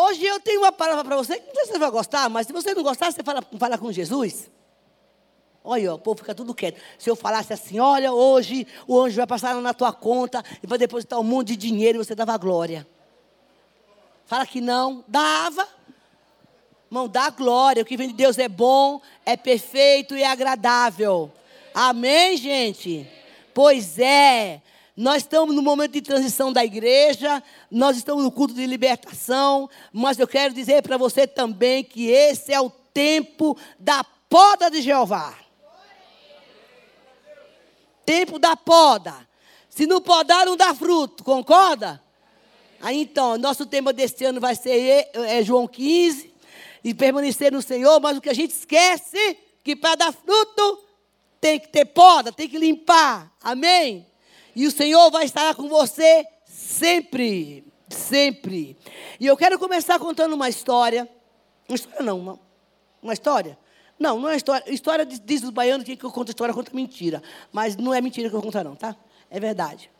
Hoje eu tenho uma palavra para você, não sei se você vai gostar, mas se você não gostar, você fala, fala com Jesus. Olha, o povo fica tudo quieto. Se eu falasse assim, olha, hoje o anjo vai passar na tua conta e vai depositar um monte de dinheiro e você dava glória. Fala que não, dava. Irmão, dá glória. O que vem de Deus é bom, é perfeito e é agradável. Amém, gente? Pois é. Nós estamos no momento de transição da igreja, nós estamos no culto de libertação, mas eu quero dizer para você também que esse é o tempo da poda de Jeová. Tempo da poda. Se não podar, não dá fruto, concorda? Aí então, nosso tema deste ano vai ser é, João 15, e permanecer no Senhor, mas o que a gente esquece, que para dar fruto, tem que ter poda, tem que limpar. Amém? E o Senhor vai estar com você sempre. Sempre. E eu quero começar contando uma história. Uma história não, uma, uma história. Não, não é história. História diz os baianos que eu conto história conta mentira. Mas não é mentira que eu conto, não, tá? É verdade.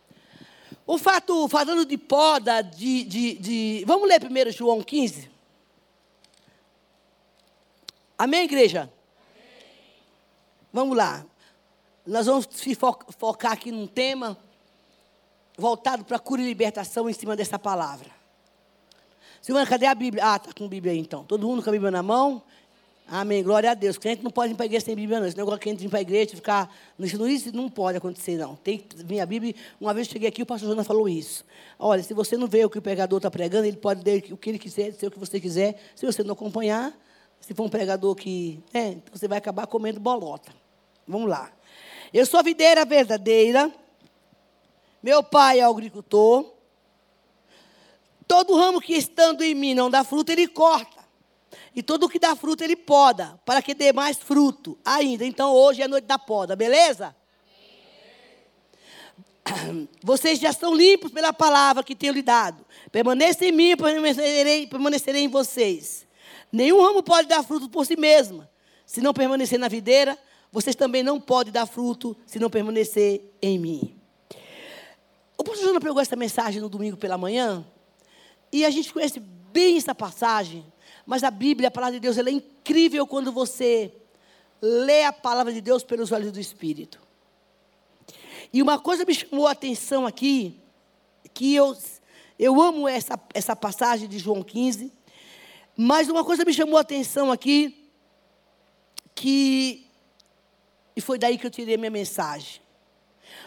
O fato, falando de poda, de, de, de. Vamos ler primeiro João 15? Amém, igreja? Amém. Vamos lá. Nós vamos focar aqui num tema voltado para cura e libertação em cima dessa palavra. Silvana, cadê a Bíblia? Ah, está com a Bíblia aí então. Todo mundo com a Bíblia na mão? Amém, glória a Deus. Crente não pode ir para a igreja sem Bíblia, não. Esse negócio que entra para a igreja e ficar. Isso não pode acontecer, não. Tem que vir a Bíblia. Uma vez eu cheguei aqui, o pastor Jonas falou isso. Olha, se você não vê o que o pregador está pregando, ele pode ler o que ele quiser, dizer o que você quiser. Se você não acompanhar, se for um pregador que. É, então você vai acabar comendo bolota. Vamos lá. Eu sou a videira verdadeira meu pai é agricultor. Todo ramo que estando em mim não dá fruto, ele corta. E todo que dá fruto, ele poda, para que dê mais fruto ainda. Então, hoje é a noite da poda, beleza? Vocês já estão limpos pela palavra que tenho lhe dado. Permaneça em mim, permanecerei, permanecerei em vocês. Nenhum ramo pode dar fruto por si mesmo. Se não permanecer na videira, vocês também não podem dar fruto se não permanecer em mim. O pastor Júnior pegou essa mensagem no domingo pela manhã, e a gente conhece bem essa passagem, mas a Bíblia, a palavra de Deus, ela é incrível quando você lê a palavra de Deus pelos olhos do Espírito. E uma coisa me chamou a atenção aqui, que eu, eu amo essa, essa passagem de João 15, mas uma coisa me chamou a atenção aqui, que, e foi daí que eu tirei minha mensagem.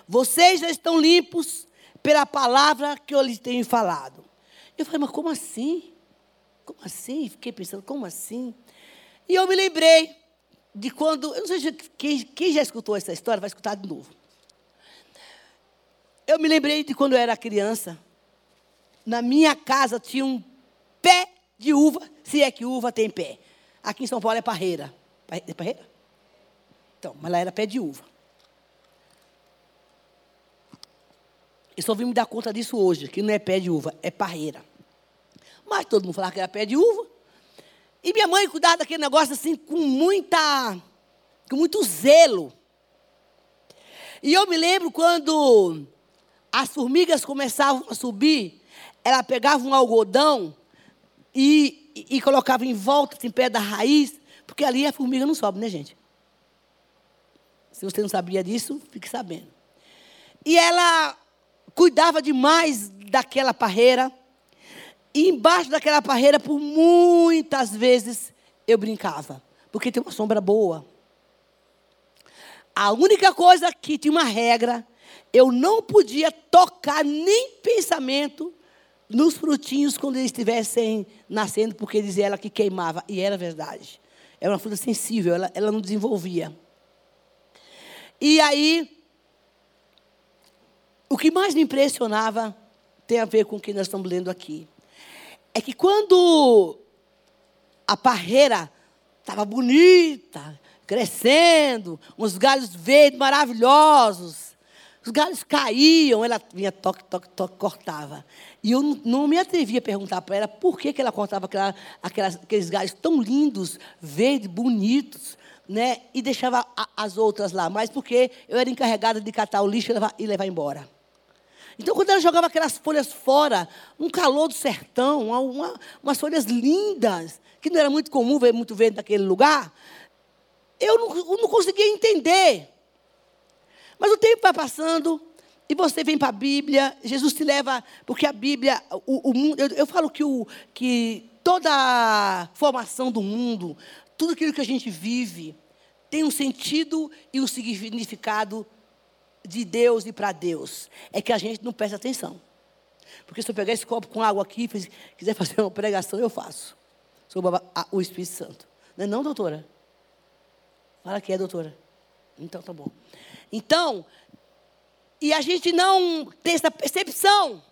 Vocês já estão limpos pela palavra que eu lhes tenho falado. Eu falei, mas como assim? Como assim? Fiquei pensando, como assim? E eu me lembrei de quando. Eu não sei quem, quem já escutou essa história, vai escutar de novo. Eu me lembrei de quando eu era criança. Na minha casa tinha um pé de uva, se é que uva tem pé. Aqui em São Paulo é parreira. É parreira? Então, mas lá era pé de uva. Eu só vim me dar conta disso hoje, que não é pé de uva, é parreira. Mas todo mundo falava que era pé de uva. E minha mãe cuidava daquele negócio assim com muita, com muito zelo. E eu me lembro quando as formigas começavam a subir, ela pegava um algodão e, e, e colocava em volta, em assim, pé da raiz, porque ali a formiga não sobe, né, gente? Se você não sabia disso, fique sabendo. E ela cuidava demais daquela parreira. E embaixo daquela parreira, por muitas vezes, eu brincava. Porque tem uma sombra boa. A única coisa que tinha uma regra, eu não podia tocar nem pensamento nos frutinhos quando eles estivessem nascendo, porque dizia ela que queimava. E era verdade. Era uma fruta sensível, ela, ela não desenvolvia. E aí, o que mais me impressionava tem a ver com o que nós estamos lendo aqui. É que quando a parreira estava bonita, crescendo, uns galhos verdes maravilhosos, os galhos caíam, ela vinha toque, toque, toque, cortava. E eu não, me atrevia a perguntar para ela por que, que ela cortava aquela, aquelas, aqueles galhos tão lindos, verdes, bonitos, né? e deixava a, as outras lá. Mas porque eu era encarregada de catar o lixo e levar, e levar embora. Então, quando ela jogava aquelas folhas fora, um calor do sertão, uma, umas folhas lindas, que não era muito comum ver muito vento naquele lugar, eu não, eu não conseguia entender. Mas o tempo vai passando, e você vem para a Bíblia, Jesus te leva, porque a Bíblia, o, mundo, eu, eu, falo que, o, que toda a formação do mundo, tudo aquilo que a gente vive, tem um sentido e um significado de Deus e para Deus. É que a gente não presta atenção. Porque se eu pegar esse copo com água aqui e quiser fazer uma pregação, eu faço. Sobre o Espírito Santo. Não é não, doutora? Fala que é, doutora. Então tá bom. Então, e a gente não tem essa percepção.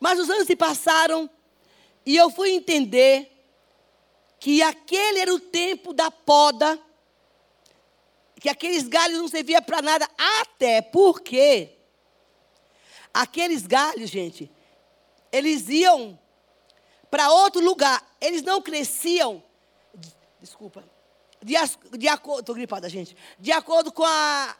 Mas os anos se passaram e eu fui entender que aquele era o tempo da poda, que aqueles galhos não serviam para nada, até porque aqueles galhos, gente, eles iam para outro lugar, eles não cresciam, desculpa, de, de acordo, estou gripada, gente, de acordo com a,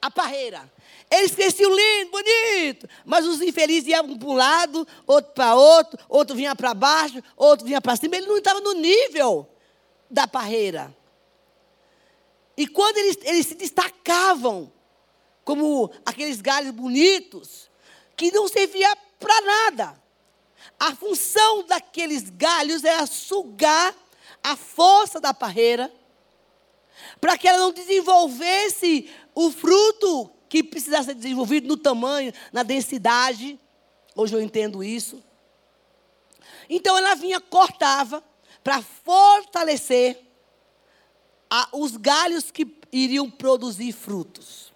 a parreira. Eles cresciam lindo, bonito, mas os infelizes iam para um lado, outro para outro, outro vinha para baixo, outro vinha para cima. Ele não estava no nível da parreira. E quando eles, eles se destacavam como aqueles galhos bonitos, que não servia para nada. A função daqueles galhos era sugar a força da parreira para que ela não desenvolvesse o fruto que precisasse ser desenvolvido no tamanho, na densidade. Hoje eu entendo isso. Então ela vinha, cortava para fortalecer a, os galhos que iriam produzir frutos.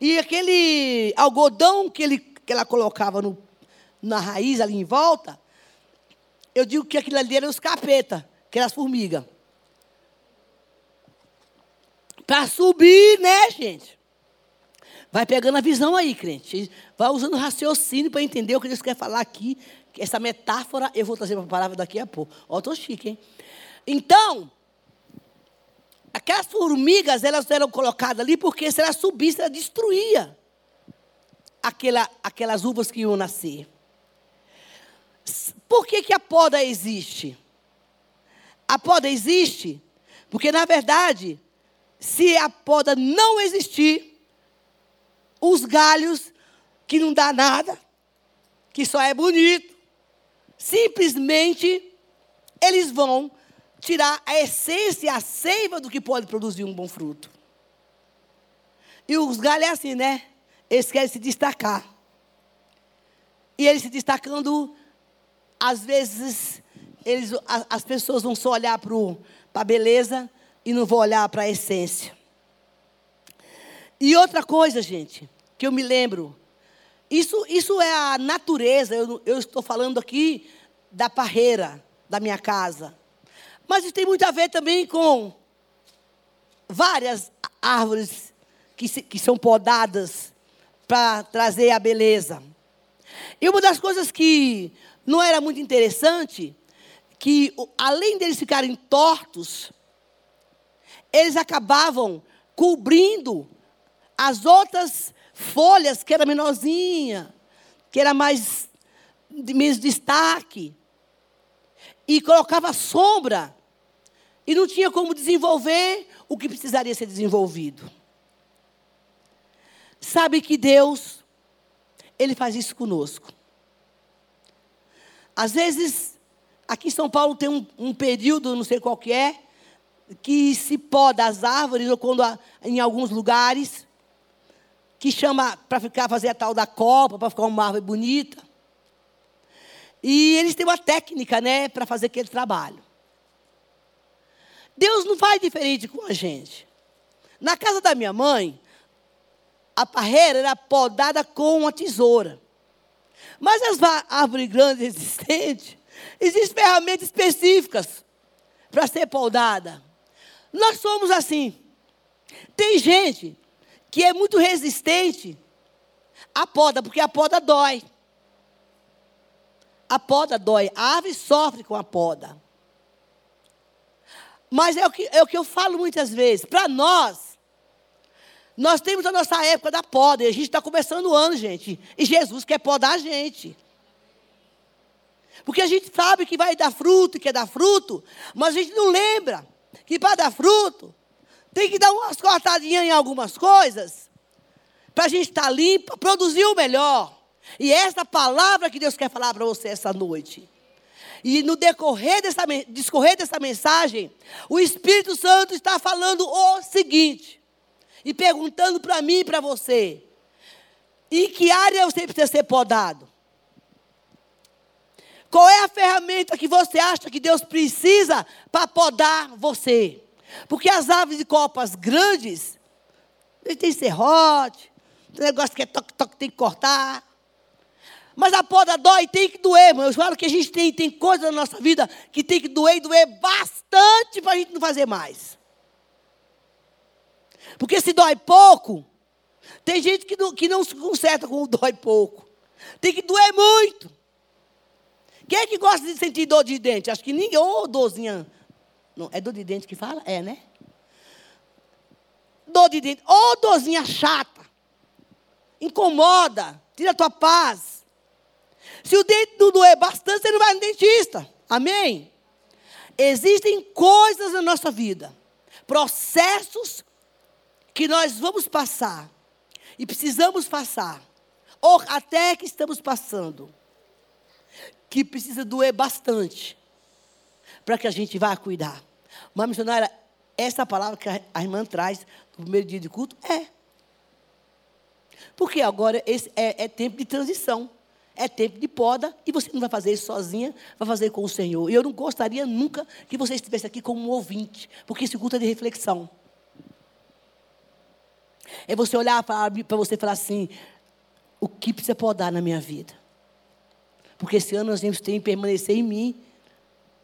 E aquele algodão que, ele, que ela colocava no, na raiz ali em volta, eu digo que aquilo ali era os capeta, que eram as formigas. Para subir, né, gente? Vai pegando a visão aí, crente. Vai usando raciocínio para entender o que Deus quer falar aqui. Essa metáfora eu vou trazer para a palavra daqui a pouco. Ó, estou chique, hein? Então, aquelas formigas, elas eram colocadas ali porque se ela subisse, ela destruía aquela, aquelas uvas que iam nascer. Por que, que a poda existe? A poda existe porque, na verdade, se a poda não existir, os galhos que não dá nada, que só é bonito, simplesmente eles vão tirar a essência a seiva do que pode produzir um bom fruto. E os galhos é assim, né? Eles querem se destacar. E eles se destacando, às vezes, eles, as pessoas vão só olhar para a beleza, e não vou olhar para a essência. E outra coisa, gente, que eu me lembro, isso, isso é a natureza, eu, eu estou falando aqui da parreira da minha casa. Mas isso tem muito a ver também com várias árvores que, se, que são podadas para trazer a beleza. E uma das coisas que não era muito interessante, que além deles ficarem tortos, eles acabavam cobrindo as outras folhas que era menorzinha, que era mais de menos destaque, e colocava sombra, e não tinha como desenvolver o que precisaria ser desenvolvido. Sabe que Deus, Ele faz isso conosco. Às vezes, aqui em São Paulo tem um, um período, não sei qual que é, que se poda as árvores, ou quando em alguns lugares, que chama para ficar fazer a tal da copa, para ficar uma árvore bonita. E eles têm uma técnica, né, para fazer aquele trabalho. Deus não faz diferente com a gente. Na casa da minha mãe, a parreira era podada com uma tesoura. Mas as árvores grandes existentes, existem ferramentas específicas para ser podada. Nós somos assim. Tem gente que é muito resistente à poda, porque a poda dói. A poda dói. A árvore sofre com a poda. Mas é o que, é o que eu falo muitas vezes. Para nós, Nós temos a nossa época da poda, e a gente está começando o ano, gente. E Jesus quer podar a gente. Porque a gente sabe que vai dar fruto, quer dar fruto, mas a gente não lembra que para dar fruto, tem que dar umas cortadinhas em algumas coisas, para a gente estar tá limpa, produzir o melhor. E é essa palavra que Deus quer falar para você essa noite. E no decorrer dessa, discorrer dessa mensagem, o Espírito Santo está falando o seguinte, e perguntando para mim e para você: em que área você precisa ser podado? Qual é a ferramenta que você acha que Deus precisa para podar você? Porque as árvores de copas grandes, tem serrote, tem negócio que é toque-toque, tem que cortar. Mas a poda dói, tem que doer, irmão. Eu falo que a gente tem, tem coisas na nossa vida que tem que doer e doer bastante para a gente não fazer mais. Porque se dói pouco, tem gente que não, que não se conserta com o dói pouco. Tem que doer muito. Quem é que gosta de sentir dor de dente? Acho que ninguém. Ô, oh, dorzinha. Não, é dor de dente que fala? É, né? Dor de dente. Ô, oh, dorzinha chata. Incomoda. Tira a tua paz. Se o dente não doer bastante, você não vai no dentista. Amém? Existem coisas na nossa vida, processos que nós vamos passar e precisamos passar, ou até que estamos passando que precisa doer bastante para que a gente vá cuidar. Mas, missionária, essa palavra que a irmã traz no primeiro dia de culto é. Porque agora esse é, é tempo de transição. É tempo de poda e você não vai fazer isso sozinha, vai fazer com o Senhor. E eu não gostaria nunca que você estivesse aqui como um ouvinte, porque esse culto é de reflexão. É você olhar para você e falar assim: o que precisa podar na minha vida? Porque esse ano nós temos que permanecer em mim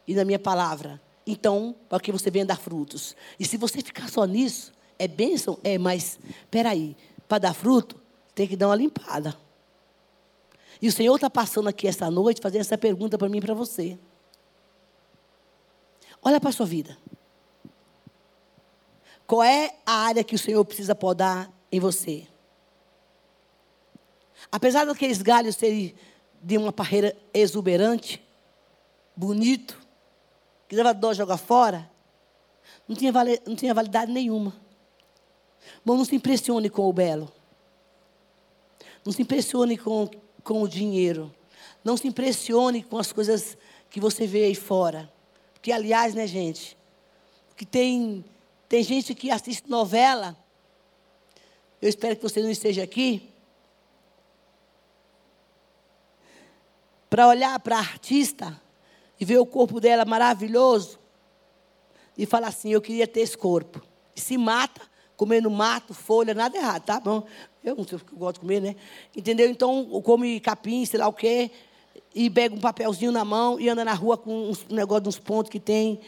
e na minha palavra. Então, para que você venha dar frutos. E se você ficar só nisso, é bênção? É, mas, peraí, para dar fruto, tem que dar uma limpada. E o Senhor está passando aqui essa noite, fazendo essa pergunta para mim e para você. Olha para a sua vida. Qual é a área que o Senhor precisa podar em você? Apesar daqueles galhos serem de uma parreira exuberante, bonito, que dava dó jogar fora, não tinha, vale, não tinha validade nenhuma. Bom, não se impressione com o belo. Não se impressione com, com o dinheiro. Não se impressione com as coisas que você vê aí fora. Porque, aliás, né, gente? Que tem, tem gente que assiste novela. Eu espero que você não esteja aqui. para olhar para a artista e ver o corpo dela maravilhoso e falar assim: eu queria ter esse corpo. E se mata, comendo mato, folha, nada errado, tá bom? Eu não sei o que eu gosto de comer, né? Entendeu? Então, come capim, sei lá o quê, e pega um papelzinho na mão e anda na rua com um negócio de uns pontos que tem,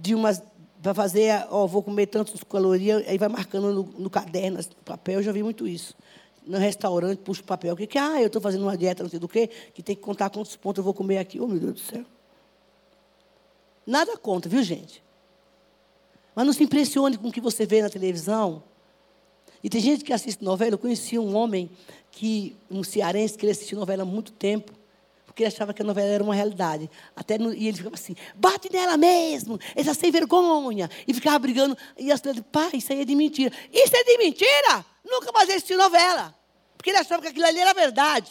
de umas. Para fazer, ó, vou comer tantos calorias, aí vai marcando no, no caderno, no papel, eu já vi muito isso no restaurante, puxa o papel. Que, que ah, eu estou fazendo uma dieta, não sei do quê, que tem que contar quantos pontos eu vou comer aqui. Oh, meu Deus do céu. Nada conta, viu, gente? Mas não se impressione com o que você vê na televisão. E tem gente que assiste novela. Eu conheci um homem, que, um cearense, que ele assistiu novela há muito tempo, porque ele achava que a novela era uma realidade. Até no, e ele ficava assim, bate nela mesmo, essa sem vergonha. E ficava brigando. E as pessoas pai, isso aí é de mentira. Isso é de mentira? Nunca mais assistiu novela. Porque ele achava que aquilo ali era verdade.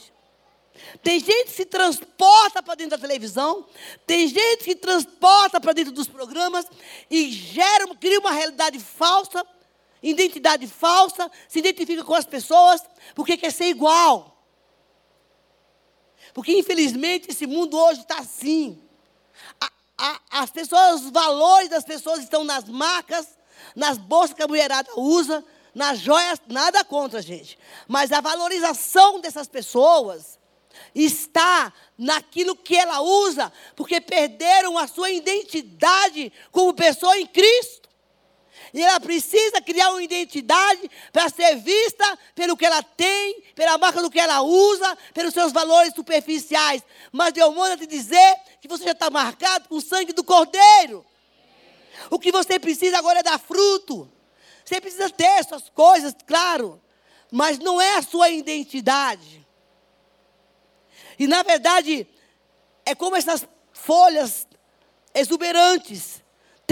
Tem gente que se transporta para dentro da televisão, tem gente que transporta para dentro dos programas e gera, cria uma realidade falsa, identidade falsa, se identifica com as pessoas, porque quer ser igual. Porque infelizmente esse mundo hoje está assim. A, a, as pessoas, os valores das pessoas estão nas marcas, nas bolsas que a mulherada usa, nas joias, nada contra, gente. Mas a valorização dessas pessoas está naquilo que ela usa, porque perderam a sua identidade como pessoa em Cristo. E ela precisa criar uma identidade para ser vista pelo que ela tem, pela marca do que ela usa, pelos seus valores superficiais. Mas Deus manda te dizer que você já está marcado com o sangue do Cordeiro. O que você precisa agora é dar fruto. Você precisa ter suas coisas, claro, mas não é a sua identidade. E na verdade, é como essas folhas exuberantes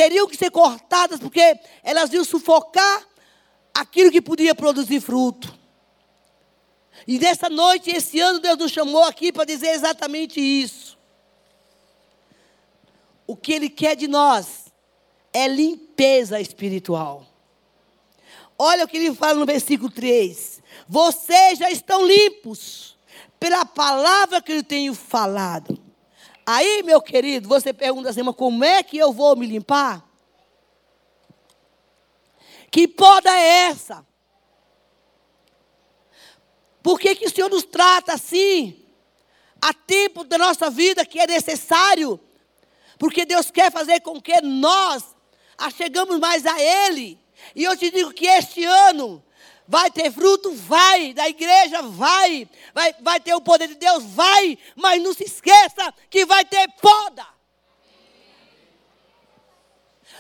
teriam que ser cortadas porque elas iam sufocar aquilo que podia produzir fruto. E nessa noite, esse ano, Deus nos chamou aqui para dizer exatamente isso. O que Ele quer de nós é limpeza espiritual. Olha o que ele fala no versículo 3: Vocês já estão limpos pela palavra que eu tenho falado. Aí, meu querido, você pergunta assim, mas como é que eu vou me limpar? Que poda é essa? Por que, que o Senhor nos trata assim? Há tempo da nossa vida que é necessário, porque Deus quer fazer com que nós achegamos mais a Ele. E eu te digo que este ano vai ter fruto, vai, da igreja, vai, vai, vai ter o poder de Deus, vai, mas não se esqueça que vai ter poda.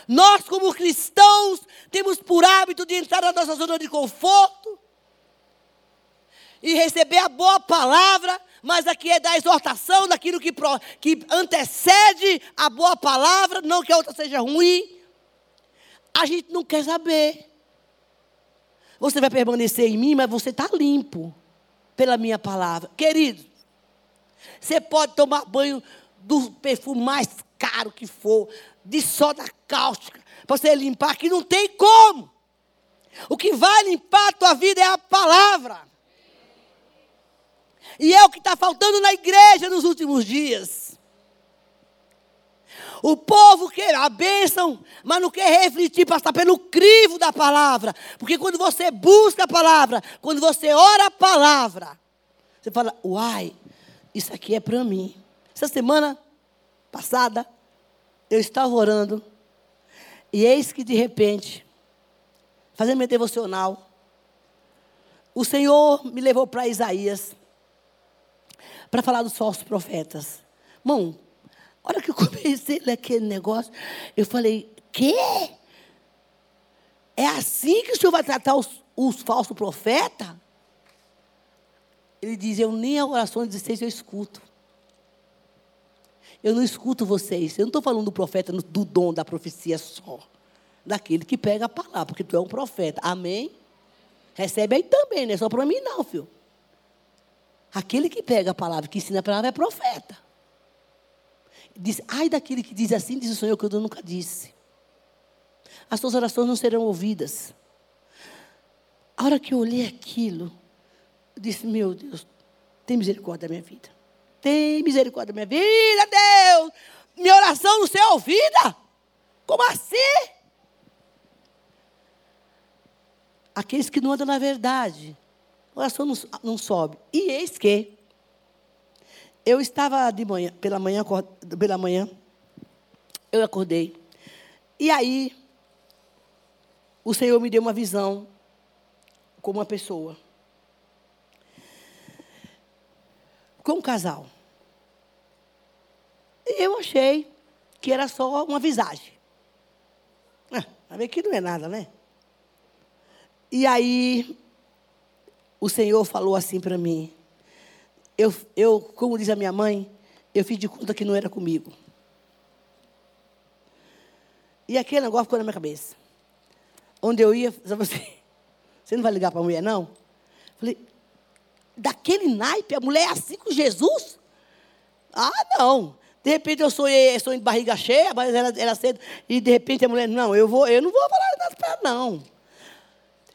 Nós, como cristãos, temos por hábito de entrar na nossa zona de conforto e receber a boa palavra, mas aqui é da exortação, daquilo que, que antecede a boa palavra, não que a outra seja ruim. A gente não quer saber. Você vai permanecer em mim, mas você está limpo pela minha palavra. Querido, você pode tomar banho do perfume mais caro que for, de soda cáustica, para você limpar, que não tem como. O que vai limpar a tua vida é a palavra. E é o que está faltando na igreja nos últimos dias. O povo quer a bênção, mas não quer refletir, passar pelo crivo da palavra. Porque quando você busca a palavra, quando você ora a palavra, você fala: Uai, isso aqui é para mim. Essa semana passada, eu estava orando, e eis que de repente, fazendo meu devocional, o Senhor me levou para Isaías para falar dos falsos profetas. Irmão, a hora que eu comecei a ler aquele negócio, eu falei, quê? É assim que o senhor vai tratar os, os falsos profetas? Ele diz, eu nem a oração de vocês eu escuto. Eu não escuto vocês. Eu não estou falando do profeta, do dom da profecia só. Daquele que pega a palavra, porque tu é um profeta. Amém? Recebe aí também, não é só para mim não, filho. Aquele que pega a palavra, que ensina a palavra, é profeta. Diz, ai daquele que diz assim, diz o Senhor, que eu nunca disse. As suas orações não serão ouvidas. A hora que eu olhei aquilo, eu disse, meu Deus, tem misericórdia da minha vida. Tem misericórdia da minha vida, Deus. Minha oração não ser ouvida. Como assim? Aqueles que não andam na verdade, a oração não, não sobe. E eis que eu estava de manhã, pela manhã, pela manhã, eu acordei. E aí, o Senhor me deu uma visão com uma pessoa. Com um casal. E eu achei que era só uma visagem. Ah, ver que não é nada, né? E aí, o Senhor falou assim para mim: eu, eu, como diz a minha mãe, eu fiz de conta que não era comigo. E aquele negócio ficou na minha cabeça. Onde eu ia, sabe assim, você não vai ligar para a mulher, não? Falei, daquele naipe, a mulher é assim com Jesus? Ah, não. De repente eu sonhei, sonhei de barriga cheia, mas era, era cedo, e de repente a mulher, não, eu, vou, eu não vou falar nada para ela, não.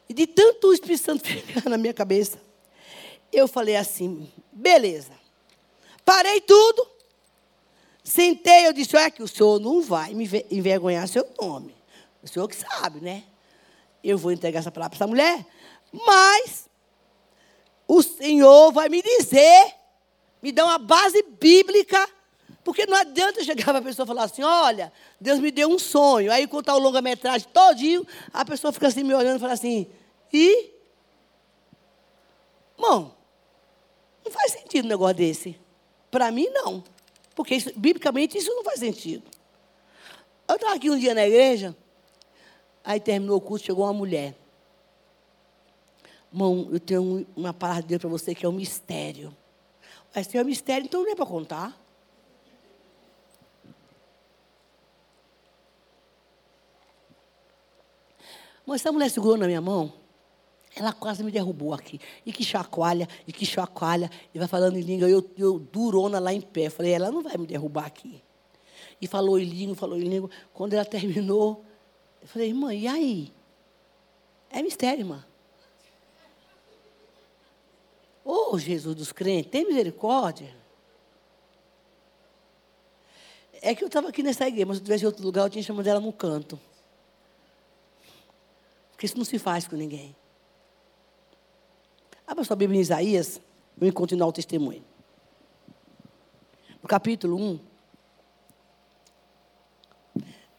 E de tanto o Espírito Santo ficar na minha cabeça, eu falei assim, beleza. Parei tudo. Sentei, eu disse, olha que o senhor não vai me envergonhar seu nome. O senhor que sabe, né? Eu vou entregar essa palavra para essa mulher, mas o Senhor vai me dizer, me dar uma base bíblica, porque não adianta chegar para a pessoa e falar assim, olha, Deus me deu um sonho. Aí contar o longa-metragem todinho, a pessoa fica assim me olhando e fala assim, e? Bom, não faz sentido um negócio desse. Para mim, não. Porque, isso, biblicamente, isso não faz sentido. Eu estava aqui um dia na igreja, Aí terminou o curso, chegou uma mulher. Irmão, eu tenho uma palavra de Deus para você que é um mistério. Mas é um mistério, então não é para contar. Mas essa mulher segurou na minha mão, ela quase me derrubou aqui. E que chacoalha, e que chacoalha, e vai falando em língua. Eu, eu durona lá em pé. Falei, ela não vai me derrubar aqui. E falou em língua, falou em língua. Quando ela terminou, eu falei, irmã, e aí? É mistério, irmã. Ô oh, Jesus dos crentes, tem misericórdia. É que eu estava aqui nessa igreja, mas se eu estivesse em outro lugar, eu tinha chamado ela no canto. Porque isso não se faz com ninguém. Abra sua Bíblia em Isaías, vamos continuar o testemunho. No capítulo 1.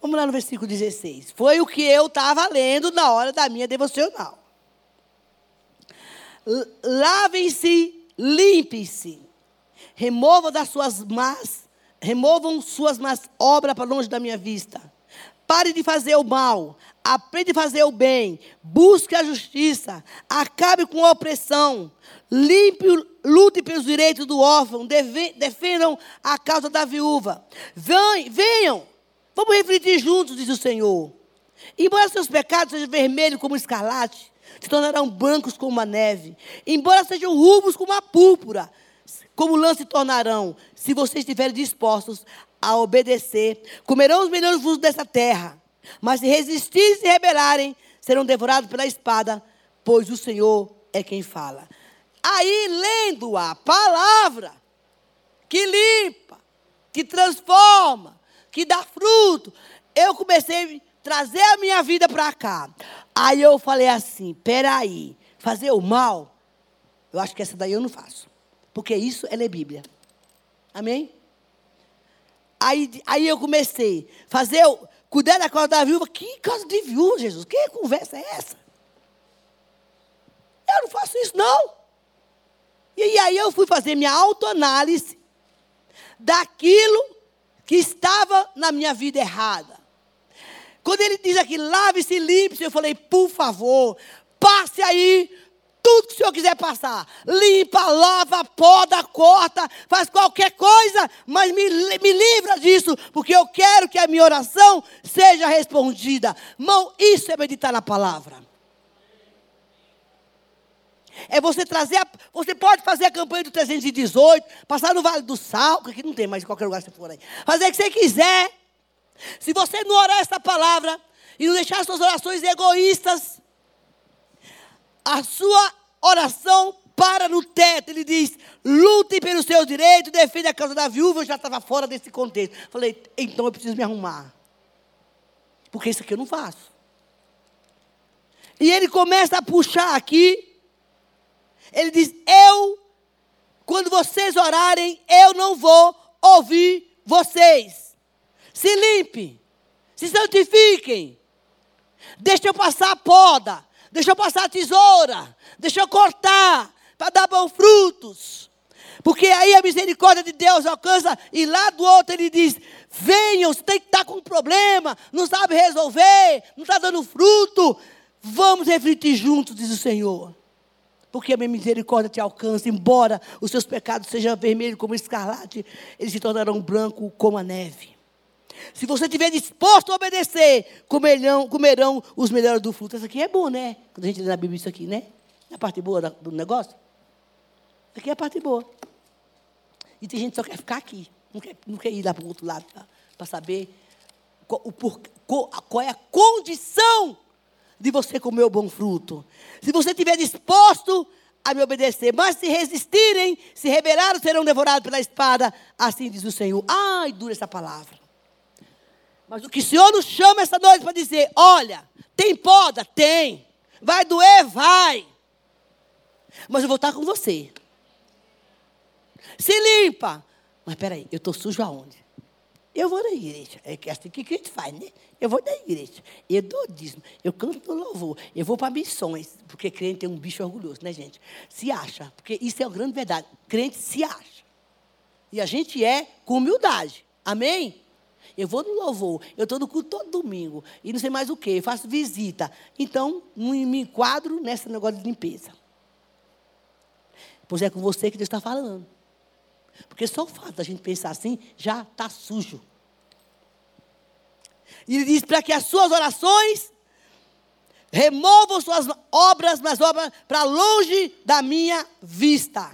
Vamos lá no versículo 16. Foi o que eu estava lendo na hora da minha devocional. Lavem-se, limpem-se. Removam das suas más, removam suas más obras para longe da minha vista. Pare de fazer o mal, aprende a fazer o bem, busque a justiça, acabe com a opressão, limpe, lute pelos direitos do órfão, defendam a causa da viúva. Venham, vamos refletir juntos, diz o Senhor. Embora seus pecados sejam vermelhos como escarlate, se tornarão brancos como a neve. Embora sejam rubros como a púrpura, como lã se tornarão, se vocês estiverem dispostos a obedecer. Comerão os melhores frutos dessa terra. Mas se resistirem e se rebelarem, serão devorados pela espada, pois o Senhor é quem fala. Aí, lendo a palavra, que limpa, que transforma, que dá fruto, eu comecei a trazer a minha vida para cá. Aí eu falei assim: peraí, fazer o mal, eu acho que essa daí eu não faço. Porque isso é ler Bíblia. Amém? Aí, aí eu comecei a fazer, cuidar da causa da viúva. Que causa de viúva, Jesus? Que conversa é essa? Eu não faço isso, não. E aí eu fui fazer minha autoanálise daquilo que estava na minha vida errada. Quando ele diz aqui, lave-se, limpe-se, eu falei, por favor, passe aí tudo que o Senhor quiser passar. Limpa, lava, poda, corta, faz qualquer coisa, mas me, me livra disso, porque eu quero que a minha oração seja respondida. Mão, isso é meditar na palavra. É você trazer, a, você pode fazer a campanha do 318, passar no Vale do Sal, que aqui não tem mais em qualquer lugar que você for aí. Fazer o que você quiser. Se você não orar essa palavra e não deixar suas orações egoístas, a sua oração para no teto. Ele diz: lutem pelos seus direitos, defenda a causa da viúva. Eu já estava fora desse contexto. Falei, então eu preciso me arrumar. Porque isso aqui eu não faço. E ele começa a puxar aqui. Ele diz: Eu, quando vocês orarem, eu não vou ouvir vocês se limpe, se santifiquem. Deixa eu passar a poda, deixa eu passar a tesoura, deixa eu cortar para dar bons frutos. Porque aí a misericórdia de Deus alcança, e lá do outro ele diz: venham, você tem que estar com um problema, não sabe resolver, não está dando fruto. Vamos refletir juntos, diz o Senhor. Porque a minha misericórdia te alcança, embora os seus pecados sejam vermelhos como escarlate, eles se tornarão brancos como a neve. Se você estiver disposto a obedecer, comerão, comerão os melhores do fruto. Isso aqui é bom, né? Quando a gente lê na Bíblia isso aqui, né? É a parte boa do negócio. Isso aqui é a parte boa. E tem gente que só quer ficar aqui. Não quer, não quer ir lá para o outro lado para saber qual, o, por, qual, qual é a condição de você comer o bom fruto. Se você estiver disposto a me obedecer, mas se resistirem, se rebelarem, serão devorados pela espada, assim diz o Senhor. Ai, dura essa palavra. Mas o que o Senhor nos chama essa noite para dizer: olha, tem poda? Tem. Vai doer? Vai. Mas eu vou estar com você. Se limpa. Mas peraí, eu estou sujo aonde? Eu vou na igreja. É assim que a gente faz, né? Eu vou na igreja. Eu dou dízimo. Eu canto louvor. Eu vou para missões. Porque crente é um bicho orgulhoso, né, gente? Se acha. Porque isso é a grande verdade. Crente se acha. E a gente é com humildade. Amém? Eu vou no louvor, eu estou no culto todo domingo. E não sei mais o que, faço visita. Então, me enquadro nesse negócio de limpeza. Pois é com você que Deus está falando. Porque só o fato da gente pensar assim já está sujo. E ele diz para que as suas orações removam suas obras, mas obras para longe da minha vista.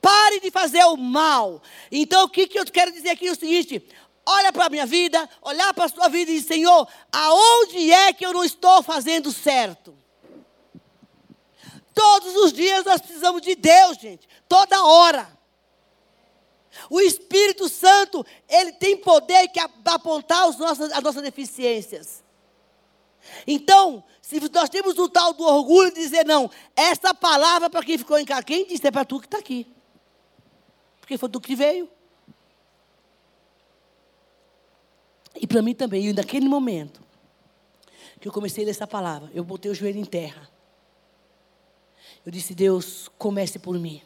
Pare de fazer o mal. Então, o que, que eu quero dizer aqui é o seguinte: olha para a minha vida, olhar para a sua vida e dizer, Senhor, aonde é que eu não estou fazendo certo? Todos os dias nós precisamos de Deus, gente. Toda hora. O Espírito Santo, ele tem poder que apontar os nossos, as nossas deficiências. Então, se nós temos o tal do orgulho de dizer, não, essa palavra para quem ficou em casa, quem disse é para tu que está aqui. Porque foi tu que veio. E para mim também, e naquele momento que eu comecei a ler essa palavra, eu botei o joelho em terra. Eu disse, Deus, comece por mim.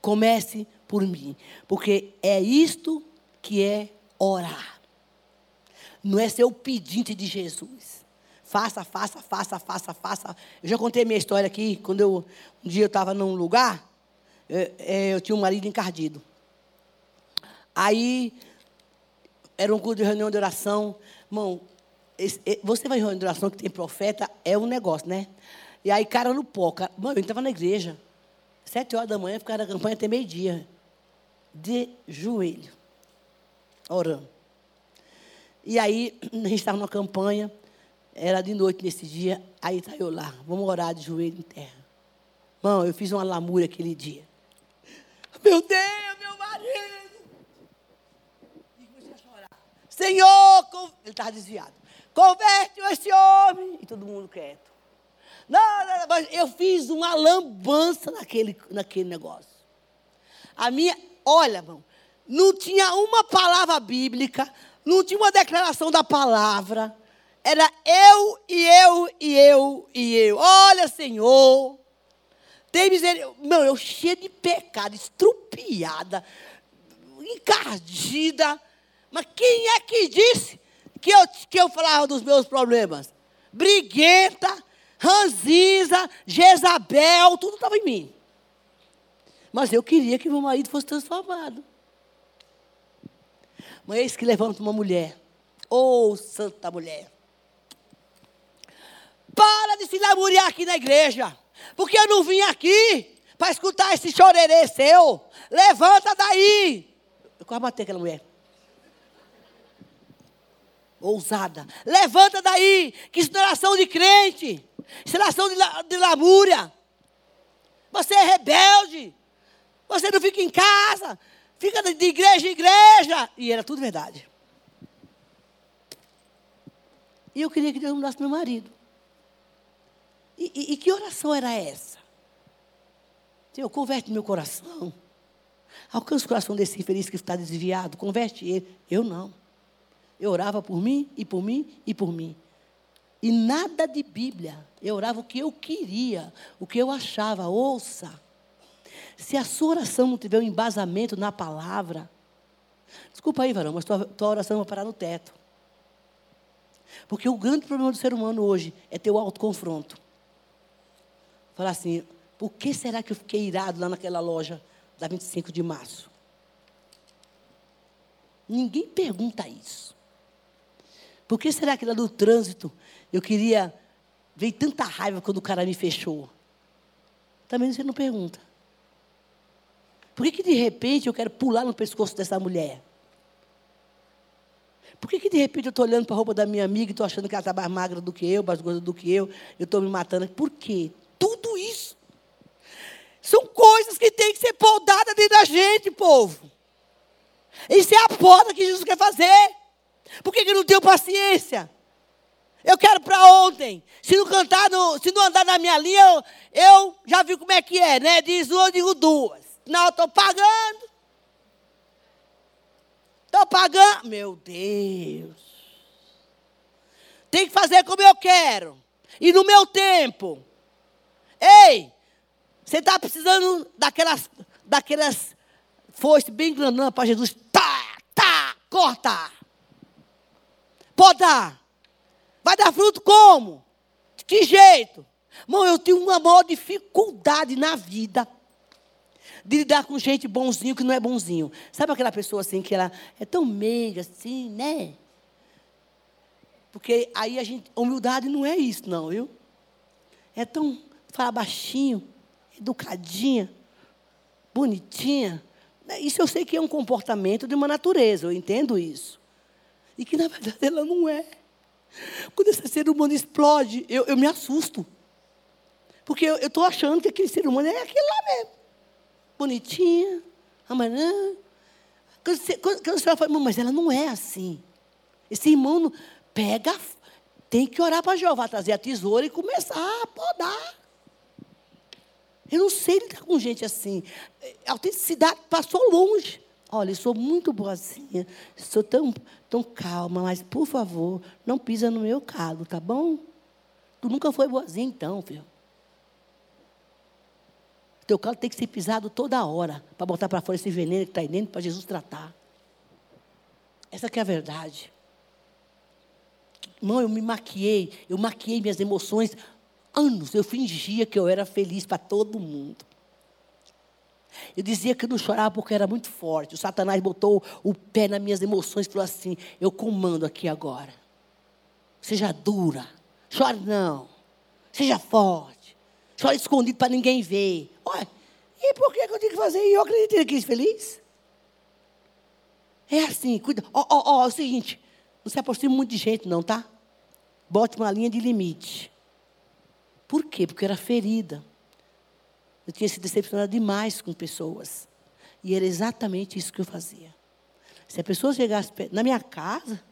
Comece por mim. Porque é isto que é orar. Não é ser o pedinte de Jesus. Faça, faça, faça, faça, faça. Eu já contei minha história aqui. Quando eu, um dia eu estava num lugar, eu, é, é, eu tinha um marido encardido. Aí, era um culto de reunião de oração. Irmão, você vai em reunião de oração que tem profeta, é um negócio, né? E aí, cara no pó. Cara, mano, eu estava na igreja. Sete horas da manhã, ficava na campanha até meio-dia. De joelho. Orando. E aí, a gente estava numa campanha. Era de noite nesse dia. Aí tá eu lá. Vamos orar de joelho em terra. Mano, eu fiz uma lamúria aquele dia. Meu Deus, meu marido. E comecei a chorar. Senhor, ele estava desviado. Converte esse homem. E todo mundo quieto. Não, não, mas eu fiz uma lambança naquele, naquele negócio. A minha, olha, irmão, não tinha uma palavra bíblica, não tinha uma declaração da palavra. Era eu e eu e eu e eu. Olha, Senhor, tem misericórdia. Meu, eu cheia de pecado, estrupiada, encardida. Mas quem é que disse que eu, que eu falava dos meus problemas? Briguenta, Ranziza, Jezabel, tudo estava em mim. Mas eu queria que meu marido fosse transformado. Mas eis que levanta uma mulher. Oh, santa mulher. Para de se lamuriar aqui na igreja. Porque eu não vim aqui para escutar esse chorerê seu. Levanta daí. Eu quase matei aquela mulher. Ousada. Levanta daí. Que isso não é ação de crente. Instalação de, de lamúria. Você é rebelde. Você não fica em casa. Fica de igreja em igreja. E era tudo verdade. E eu queria que Deus mudasse meu marido. E, e, e que oração era essa? Senhor, converte meu coração. Alcança o coração desse infeliz que está desviado. Converte ele. Eu não. Eu orava por mim, e por mim, e por mim. E nada de Bíblia. Eu orava o que eu queria, o que eu achava. Ouça. Se a sua oração não tiver um embasamento na palavra, desculpa aí, varão, mas tua, tua oração vai parar no teto. Porque o grande problema do ser humano hoje é ter o autoconfronto. Falar assim, por que será que eu fiquei irado lá naquela loja da 25 de março? Ninguém pergunta isso. Por que será que lá no trânsito eu queria. Veio tanta raiva quando o cara me fechou. Também você não pergunta. Por que, que de repente eu quero pular no pescoço dessa mulher? Por que, que de repente eu estou olhando para a roupa da minha amiga e estou achando que ela está mais magra do que eu, mais gorda do que eu, eu estou me matando? Por quê? Tudo isso são coisas que têm que ser podadas dentro da gente, povo. Isso é a poda que Jesus quer fazer. Por que, que eu não tenho paciência? Eu quero para ontem. Se não cantar, no, se não andar na minha linha, eu, eu, já vi como é que é, né? Diz uma, digo duas. Não, eu estou pagando. Estou pagando. Meu Deus. Tem que fazer como eu quero. E no meu tempo. Ei, você está precisando daquelas, daquelas foices bem grandonas para Jesus. Tá, cortar. Podar. Vai dar fruto como? De que jeito? Irmão, eu tenho uma maior dificuldade na vida de lidar com gente bonzinho que não é bonzinho. Sabe aquela pessoa assim que ela é tão meiga assim, né? Porque aí a gente, humildade não é isso não, viu? É tão fala baixinho, educadinha, bonitinha. Isso eu sei que é um comportamento de uma natureza, eu entendo isso. E que na verdade ela não é. Quando esse ser humano explode, eu, eu me assusto. Porque eu estou achando que aquele ser humano é aquele lá mesmo. Bonitinha, amanhã. Quando você, quando, quando você fala, mas ela não é assim. Esse irmão pega, tem que orar para Jeová, trazer a tesoura e começar a podar. Eu não sei lidar com gente assim. A autenticidade passou longe. Olha, eu sou muito boazinha, sou tão, tão calma, mas por favor, não pisa no meu calo, tá bom? Tu nunca foi boazinha então, filho. Teu calo tem que ser pisado toda hora para botar para fora esse veneno que está aí dentro para Jesus tratar. Essa que é a verdade. Irmão, eu me maquiei, eu maquiei minhas emoções anos. Eu fingia que eu era feliz para todo mundo. Eu dizia que não chorava porque era muito forte. O Satanás botou o pé nas minhas emoções e falou assim: Eu comando aqui agora. Seja dura. Chore não. Seja forte. Chore escondido para ninguém ver. Olha, e por que eu tenho que fazer? E eu acreditei que feliz. É assim, cuida. Ó, ó, ó, é o seguinte: não se aproxime muito de gente, não, tá? Bote uma linha de limite. Por quê? Porque era ferida. Eu tinha se decepcionado demais com pessoas. E era exatamente isso que eu fazia. Se a pessoa chegasse na minha casa,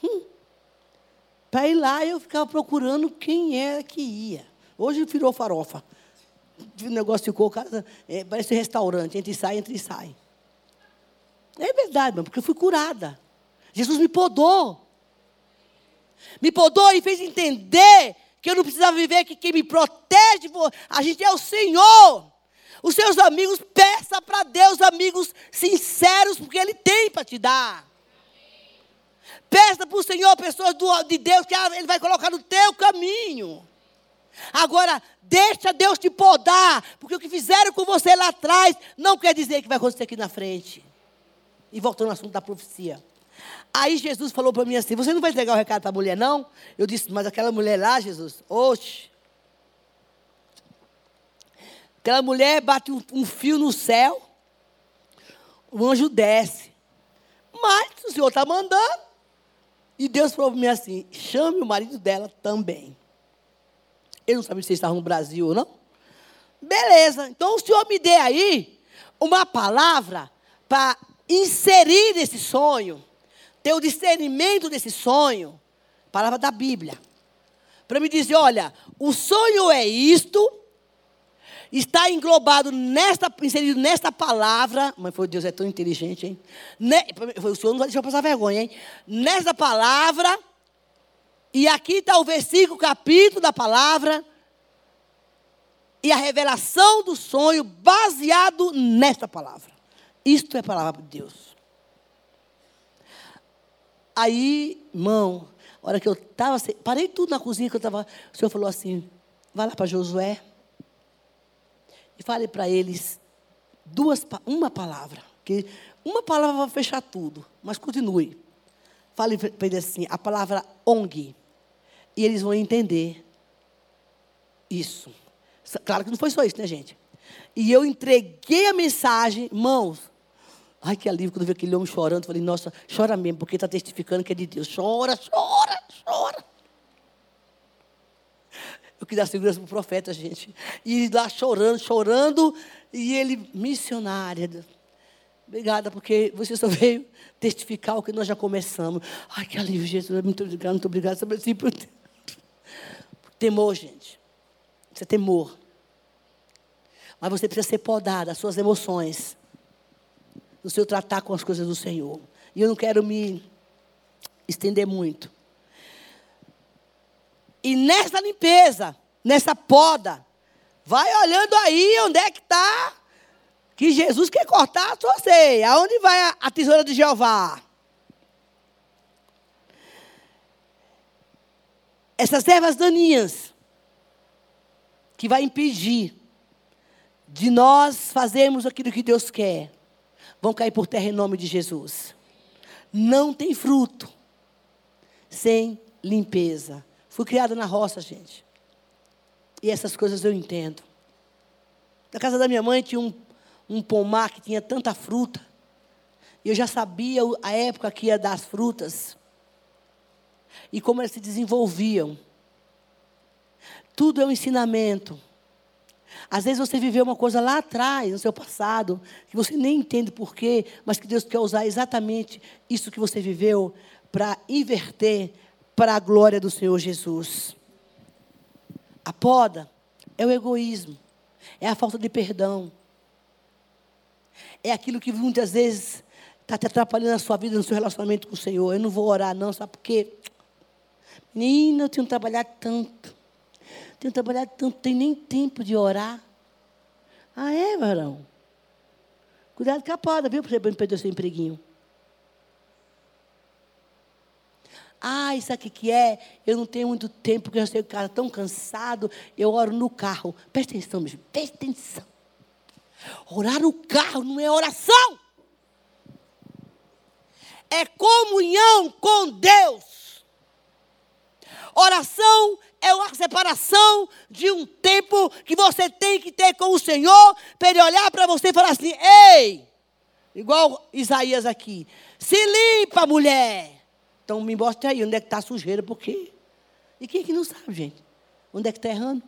hum, para ir lá eu ficava procurando quem era que ia. Hoje virou farofa. O negócio ficou, casa, é, parece um restaurante, entre sai, entre sai. É verdade, mano, porque eu fui curada. Jesus me podou. Me podou e fez entender que eu não precisava viver, que quem me protege, a gente é o Senhor. Os seus amigos, peça para Deus amigos sinceros, porque Ele tem para te dar. Peça para o Senhor pessoas do, de Deus que Ele vai colocar no teu caminho. Agora, deixa Deus te podar, porque o que fizeram com você lá atrás não quer dizer que vai acontecer aqui na frente. E voltando ao assunto da profecia. Aí Jesus falou para mim assim: Você não vai entregar o recado para a mulher, não? Eu disse: Mas aquela mulher lá, Jesus, oxe. Aquela mulher bate um, um fio no céu, o anjo desce. Mas o Senhor está mandando. E Deus falou para mim assim: chame o marido dela também. Ele não sabia se estava no Brasil ou não. Beleza, então o Senhor me dê aí uma palavra para inserir nesse sonho ter o discernimento desse sonho, palavra da Bíblia, para me dizer: olha, o sonho é isto, está englobado nesta, inserido nesta palavra. Mas foi Deus é tão inteligente, hein? Ne, o Senhor não vai deixar passar vergonha, hein? Nesta palavra, e aqui está o versículo, capítulo da palavra, e a revelação do sonho baseado nesta palavra. Isto é palavra de Deus. Aí, irmão, a hora que eu estava, parei tudo na cozinha que eu estava, o Senhor falou assim, vai lá para Josué e fale para eles duas, uma palavra, que uma palavra vai fechar tudo, mas continue. Fale para eles assim, a palavra ONG, e eles vão entender isso. Claro que não foi só isso, né, gente? E eu entreguei a mensagem, irmãos, Ai, que alívio quando eu vi aquele homem chorando. Falei, nossa, chora mesmo, porque está testificando que é de Deus. Chora, chora, chora. Eu queria dar segurança para o profeta, gente. E lá chorando, chorando. E ele, missionária. Obrigada, porque você só veio testificar o que nós já começamos. Ai, que alívio, Jesus. Muito obrigado, muito obrigado. Temor, gente. Isso é temor. Mas você precisa ser podada, as suas emoções no seu tratar com as coisas do Senhor. E eu não quero me estender muito. E nessa limpeza, nessa poda, vai olhando aí onde é que está, que Jesus quer cortar a sua ceia. Aonde vai a, a tesoura de Jeová? Essas ervas daninhas, que vai impedir de nós fazermos aquilo que Deus quer vão cair por terra em nome de Jesus. Não tem fruto sem limpeza. Fui criada na roça, gente. E essas coisas eu entendo. Na casa da minha mãe tinha um, um pomar que tinha tanta fruta. E eu já sabia a época que ia dar as frutas. E como elas se desenvolviam. Tudo é um ensinamento. Às vezes você viveu uma coisa lá atrás, no seu passado, que você nem entende porquê, mas que Deus quer usar exatamente isso que você viveu para inverter para a glória do Senhor Jesus. A poda é o egoísmo, é a falta de perdão, é aquilo que muitas vezes está te atrapalhando na sua vida, no seu relacionamento com o Senhor. Eu não vou orar, não, sabe por quê? Menina, eu tenho trabalhado tanto. Tenho trabalhado tanto, tem nem tempo de orar. Ah, é, varão? Cuidado com a poda, viu? Para você perder o seu empreguinho. Ah, isso aqui que é, eu não tenho muito tempo, porque eu sei o cara tão cansado, eu oro no carro. Presta atenção, meu presta atenção. Orar no carro não é oração. É comunhão com Deus. Oração é uma separação de um tempo que você tem que ter com o Senhor, para Ele olhar para você e falar assim: ei, igual Isaías aqui, se limpa, mulher. Então me mostre aí onde é que está a sujeira, porque. E quem é que não sabe, gente? Onde é que está errando?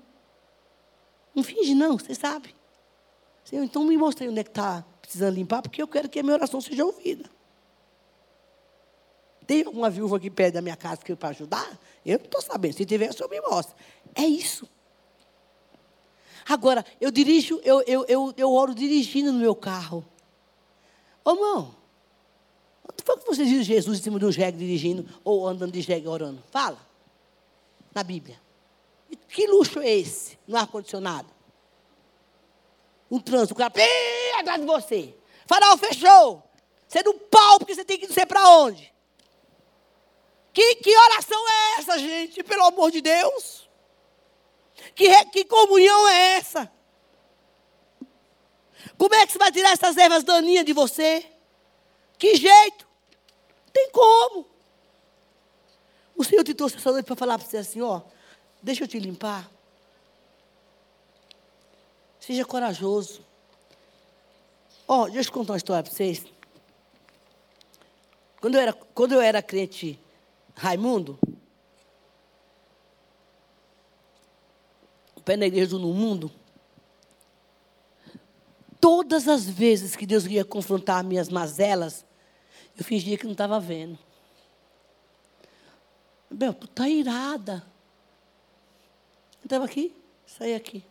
Não finge, não, você sabe. Senhor, então me mostre aí onde é que está precisando limpar, porque eu quero que a minha oração seja ouvida. Tem alguma viúva aqui perto da minha casa que para ajudar? Eu não estou sabendo. Se tiver, o senhor me mostra. É isso. Agora, eu dirijo, eu, eu, eu, eu oro dirigindo no meu carro. Ô, irmão, Onde foi que você viu Jesus em cima de um jegue dirigindo ou andando de jegue orando? Fala. Na Bíblia. E que luxo é esse no ar-condicionado? Um trânsito, o cara atrás de você. Farol fechou. Você no pau, porque você tem que dizer para onde? Que, que oração é essa, gente? Pelo amor de Deus. Que, que comunhão é essa? Como é que você vai tirar essas ervas daninhas de você? Que jeito? Tem como. O Senhor te trouxe essa noite para falar para você assim, ó, deixa eu te limpar. Seja corajoso. Ó, deixa eu contar uma história para vocês. Quando eu era, quando eu era crente Raimundo, o pé na igreja no mundo, todas as vezes que Deus ia confrontar minhas mazelas, eu fingia que não estava vendo. Bel, tu está irada. Estava aqui, saí aqui.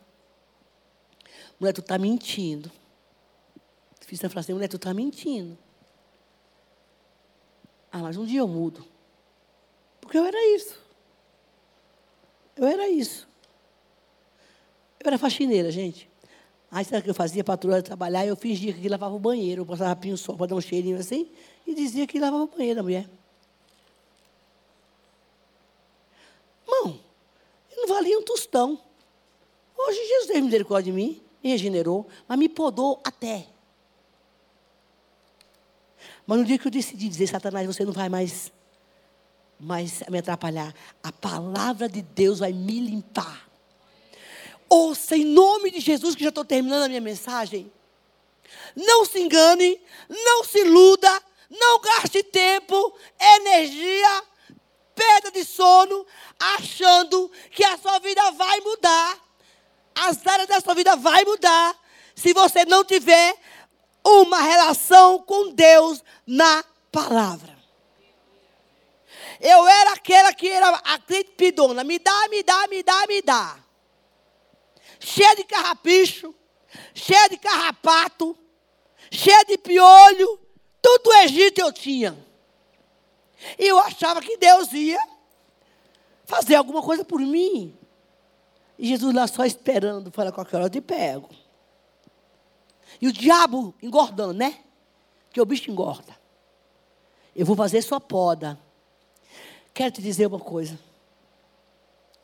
Mulher, tu está mentindo. Fiz a frase, mulher, tu está mentindo. Ah, mas um dia eu mudo. Porque eu era isso. Eu era isso. Eu era faxineira, gente. Aí sabe o que eu fazia? A patroa trabalhar, eu fingia que lavava o banheiro. Eu passava pinho só para dar um cheirinho assim e dizia que lavava o banheiro da mulher. Irmão, não valia um tostão. Hoje Jesus teve misericórdia de mim, me regenerou, mas me podou até. Mas no dia que eu decidi dizer, Satanás, você não vai mais, mais me atrapalhar, a palavra de Deus vai me limpar. Ouça em nome de Jesus, que já estou terminando a minha mensagem. Não se engane, não se iluda, não gaste tempo, energia, perda de sono, achando que a sua vida vai mudar. As áreas da sua vida vai mudar se você não tiver uma relação com Deus na palavra. Eu era aquela que era a pidona, me dá, me dá, me dá, me dá. Cheia de carrapicho, cheia de carrapato, cheia de piolho, tudo o Egito eu tinha. E eu achava que Deus ia fazer alguma coisa por mim. E Jesus lá só esperando, fala qualquer hora eu te pego. E o diabo engordando, né? Que o bicho engorda. Eu vou fazer sua poda. Quero te dizer uma coisa.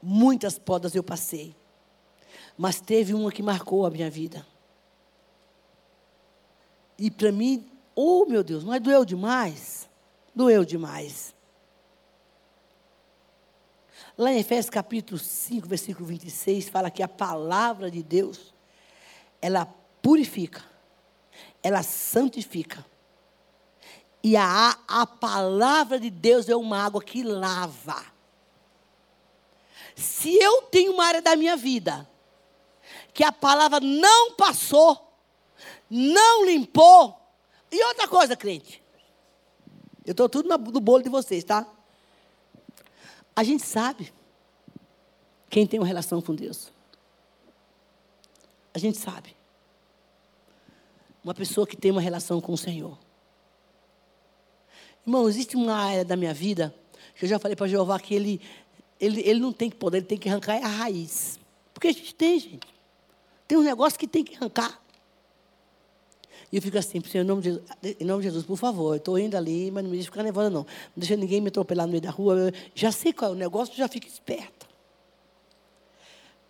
Muitas podas eu passei. Mas teve uma que marcou a minha vida. E para mim, oh meu Deus, mas doeu demais. Doeu demais. Lá em Efésios capítulo 5, versículo 26, fala que a palavra de Deus, ela purifica, ela santifica. E a, a palavra de Deus é uma água que lava. Se eu tenho uma área da minha vida que a palavra não passou, não limpou, e outra coisa, crente, eu estou tudo no bolo de vocês, tá? A gente sabe quem tem uma relação com Deus. A gente sabe. Uma pessoa que tem uma relação com o Senhor. Irmão, existe uma área da minha vida que eu já falei para Jeová que ele, ele, ele não tem que poder, ele tem que arrancar a raiz. Porque a gente tem, gente. Tem um negócio que tem que arrancar. E eu fico assim, em nome de Jesus, em nome de Jesus por favor, eu estou indo ali, mas não me deixe ficar nervosa, não. Não deixa ninguém me atropelar no meio da rua. Já sei qual é o negócio, já fica esperta.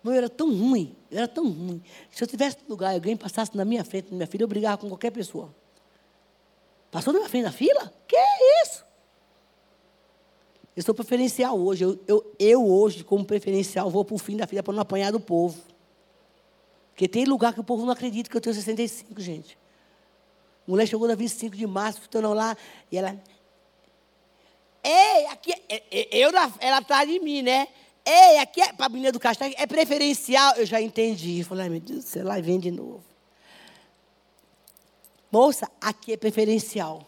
Mas eu era tão ruim, eu era tão ruim. Se eu tivesse lugar alguém passasse na minha frente, na minha filha, eu brigava com qualquer pessoa. Passou na minha frente na fila? Que é isso? Eu sou preferencial hoje. Eu, eu, eu hoje, como preferencial, vou para o fim da fila para não apanhar do povo. Porque tem lugar que o povo não acredita que eu tenho 65, gente. Mulher chegou na 25 de março, estando lá, e ela. Ei, aqui. É, é, eu, ela atrás de mim, né? Ei, aqui é, para a menina do castelo, é preferencial. Eu já entendi. Falei, meu Deus do céu, lá vem de novo. Moça, aqui é preferencial.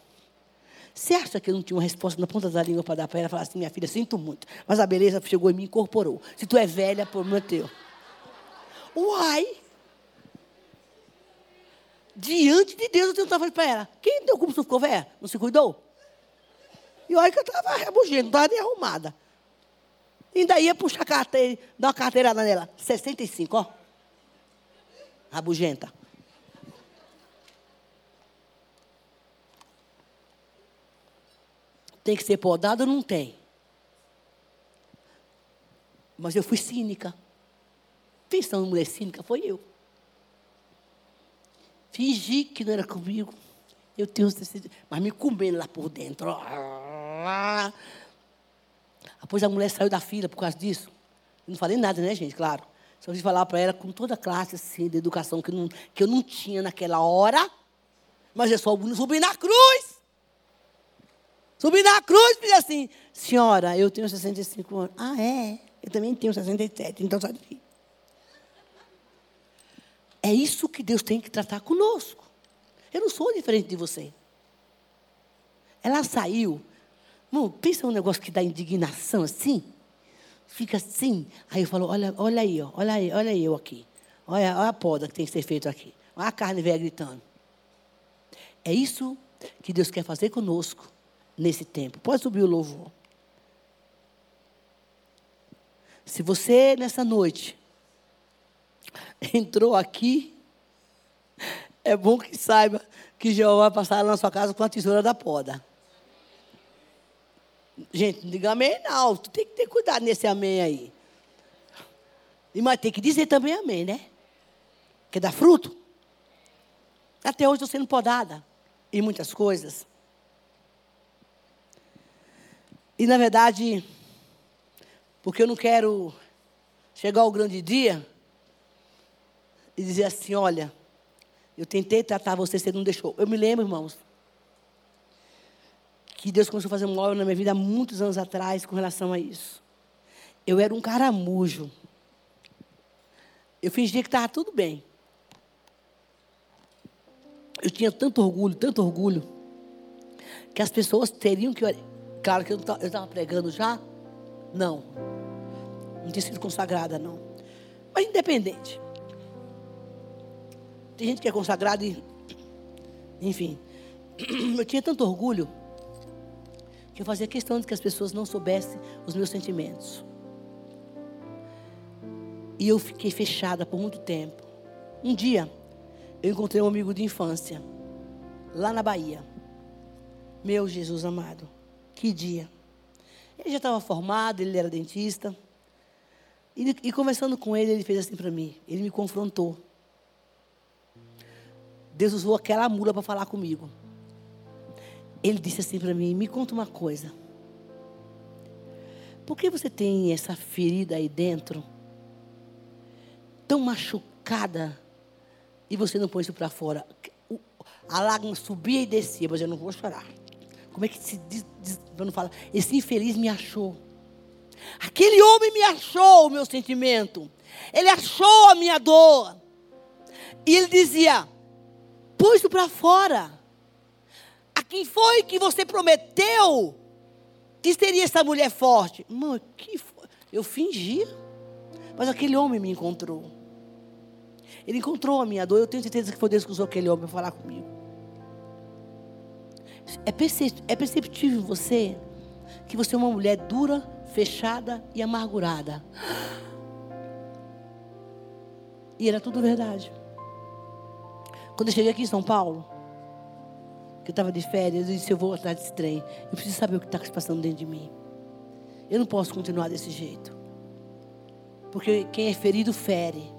Você acha que eu não tinha uma resposta na ponta da língua para dar para ela? Falar assim, minha filha, sinto muito. Mas a beleza chegou e me incorporou. Se tu é velha, problema é teu. Uai! Diante de Deus, eu tenho falando para ela. Quem deu como tu ficou velha? Não se cuidou? E olha que eu estava rebugendo, não estava nem arrumada. Ainda ia puxar carteira, dar uma carteirada nela. 65, ó. Rabugenta. Tem que ser podado ou não tem? Mas eu fui cínica. Pensando em mulher cínica, foi eu. Fingi que não era comigo. Eu tenho mas me comendo lá por dentro. Depois a mulher saiu da fila por causa disso. Não falei nada, né, gente? Claro. Só quis falar para ela com toda a classe assim, de educação que, não, que eu não tinha naquela hora. Mas eu só subi na cruz. Subi na cruz e disse assim: Senhora, eu tenho 65 anos. Ah, é? Eu também tenho 67, então sai daqui. É isso que Deus tem que tratar conosco. Eu não sou diferente de você. Ela saiu. Pensa um negócio que dá indignação assim. Fica assim. Aí eu falo, olha, olha aí, olha aí, olha eu aqui. Olha, olha a poda que tem que ser feita aqui. Olha a carne velha gritando. É isso que Deus quer fazer conosco nesse tempo. Pode subir o louvor. Se você, nessa noite, entrou aqui, é bom que saiba que Jeová vai passar na sua casa com a tesoura da poda. Gente, não diga amém, não. Tu tem que ter cuidado nesse amém aí. E mas tem que dizer também amém, né? Que dá fruto. Até hoje estou sendo podada em muitas coisas. E na verdade, porque eu não quero chegar ao grande dia, e dizer assim: Olha, eu tentei tratar você, você não deixou. Eu me lembro, irmãos, que Deus começou a fazer uma obra na minha vida há muitos anos atrás com relação a isso. Eu era um caramujo. Eu fingia que estava tudo bem. Eu tinha tanto orgulho, tanto orgulho, que as pessoas teriam que. Claro que eu estava pregando já. Não. Não tinha sido consagrada, não. Mas independente. Tem gente que é consagrada e. Enfim. Eu tinha tanto orgulho que eu fazia questão de que as pessoas não soubessem os meus sentimentos. E eu fiquei fechada por muito tempo. Um dia, eu encontrei um amigo de infância, lá na Bahia. Meu Jesus amado, que dia. Ele já estava formado, ele era dentista. E, e conversando com ele, ele fez assim para mim. Ele me confrontou. Deus usou aquela mula para falar comigo. Ele disse assim para mim: Me conta uma coisa. Por que você tem essa ferida aí dentro, tão machucada, e você não põe isso para fora? A lágrima subia e descia, mas eu não vou chorar. Como é que se diz, diz não fala? Esse infeliz me achou. Aquele homem me achou o meu sentimento. Ele achou a minha dor. E ele dizia: Pôs para fora. A quem foi que você prometeu que seria essa mulher forte? Mãe, que foi? Eu fingia. Mas aquele homem me encontrou. Ele encontrou a minha dor. Eu tenho certeza que foi Deus que usou aquele homem para falar comigo. É perceptível em você que você é uma mulher dura, fechada e amargurada. E era tudo verdade. Quando eu cheguei aqui em São Paulo, que eu estava de férias, eu disse: Eu vou atrás desse trem. Eu preciso saber o que está se passando dentro de mim. Eu não posso continuar desse jeito. Porque quem é ferido, fere.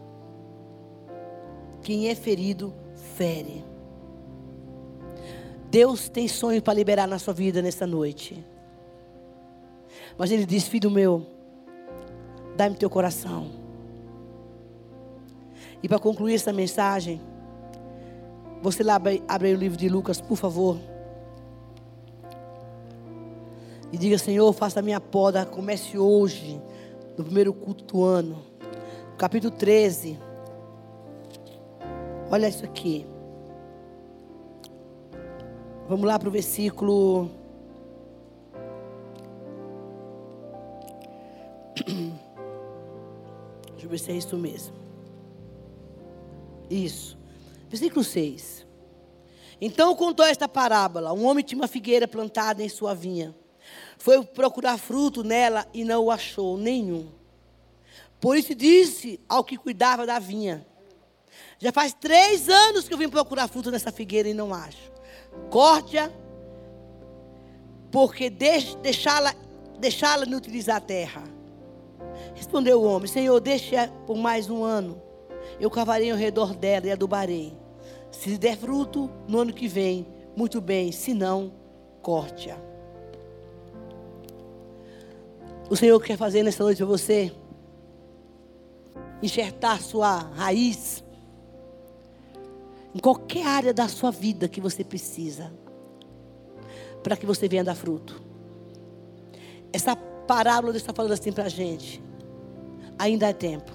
Quem é ferido, fere. Deus tem sonho para liberar na sua vida nessa noite. Mas Ele diz: Filho meu, dá-me teu coração. E para concluir essa mensagem, você lá abre, abre o livro de Lucas, por favor. E diga: Senhor, faça a minha poda, comece hoje, no primeiro culto do ano. Capítulo 13. Olha isso aqui. Vamos lá para o versículo. Deixa eu ver se é isso mesmo. Isso. Versículo 6. Então contou esta parábola: Um homem tinha uma figueira plantada em sua vinha. Foi procurar fruto nela e não o achou nenhum. Por isso disse ao que cuidava da vinha: Já faz três anos que eu vim procurar fruto nessa figueira e não acho. Corte-a, porque deixá-la deixá não utilizar a terra. Respondeu o homem: Senhor, deixa por mais um ano. Eu cavarei ao redor dela e adubarei. Se der fruto no ano que vem, muito bem. Se não, corte-a. O Senhor quer fazer nessa noite para você enxertar sua raiz em qualquer área da sua vida que você precisa, para que você venha dar fruto. Essa parábola está falando assim para a gente. Ainda é tempo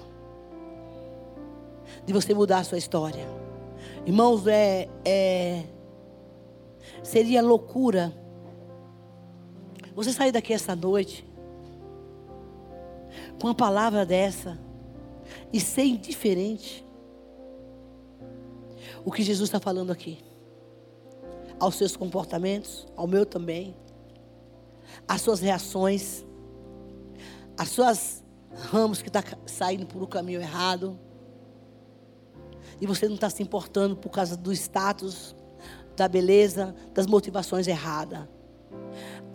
de você mudar a sua história. Irmãos, é, é seria loucura você sair daqui essa noite com uma palavra dessa e ser indiferente o que Jesus está falando aqui. Aos seus comportamentos, ao meu também, às suas reações, às suas ramos que estão tá saindo por um caminho errado. E você não está se importando por causa do status, da beleza, das motivações erradas.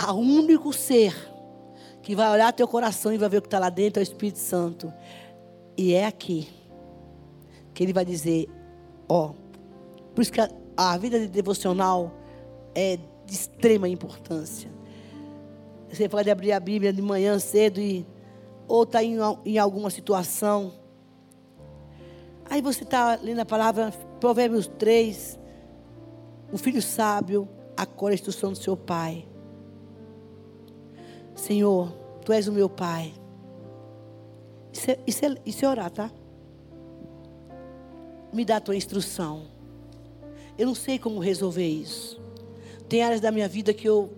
Um único ser que vai olhar teu coração e vai ver o que está lá dentro é o Espírito Santo. E é aqui que ele vai dizer: Ó, oh, por isso que a, a vida de devocional é de extrema importância. Você pode abrir a Bíblia de manhã cedo e ou está em, em alguma situação. Aí você está lendo a palavra, Provérbios 3. O filho sábio acolhe a instrução do seu pai. Senhor, tu és o meu pai. Isso é, isso é, isso é orar, tá? Me dá a tua instrução. Eu não sei como resolver isso. Tem áreas da minha vida que eu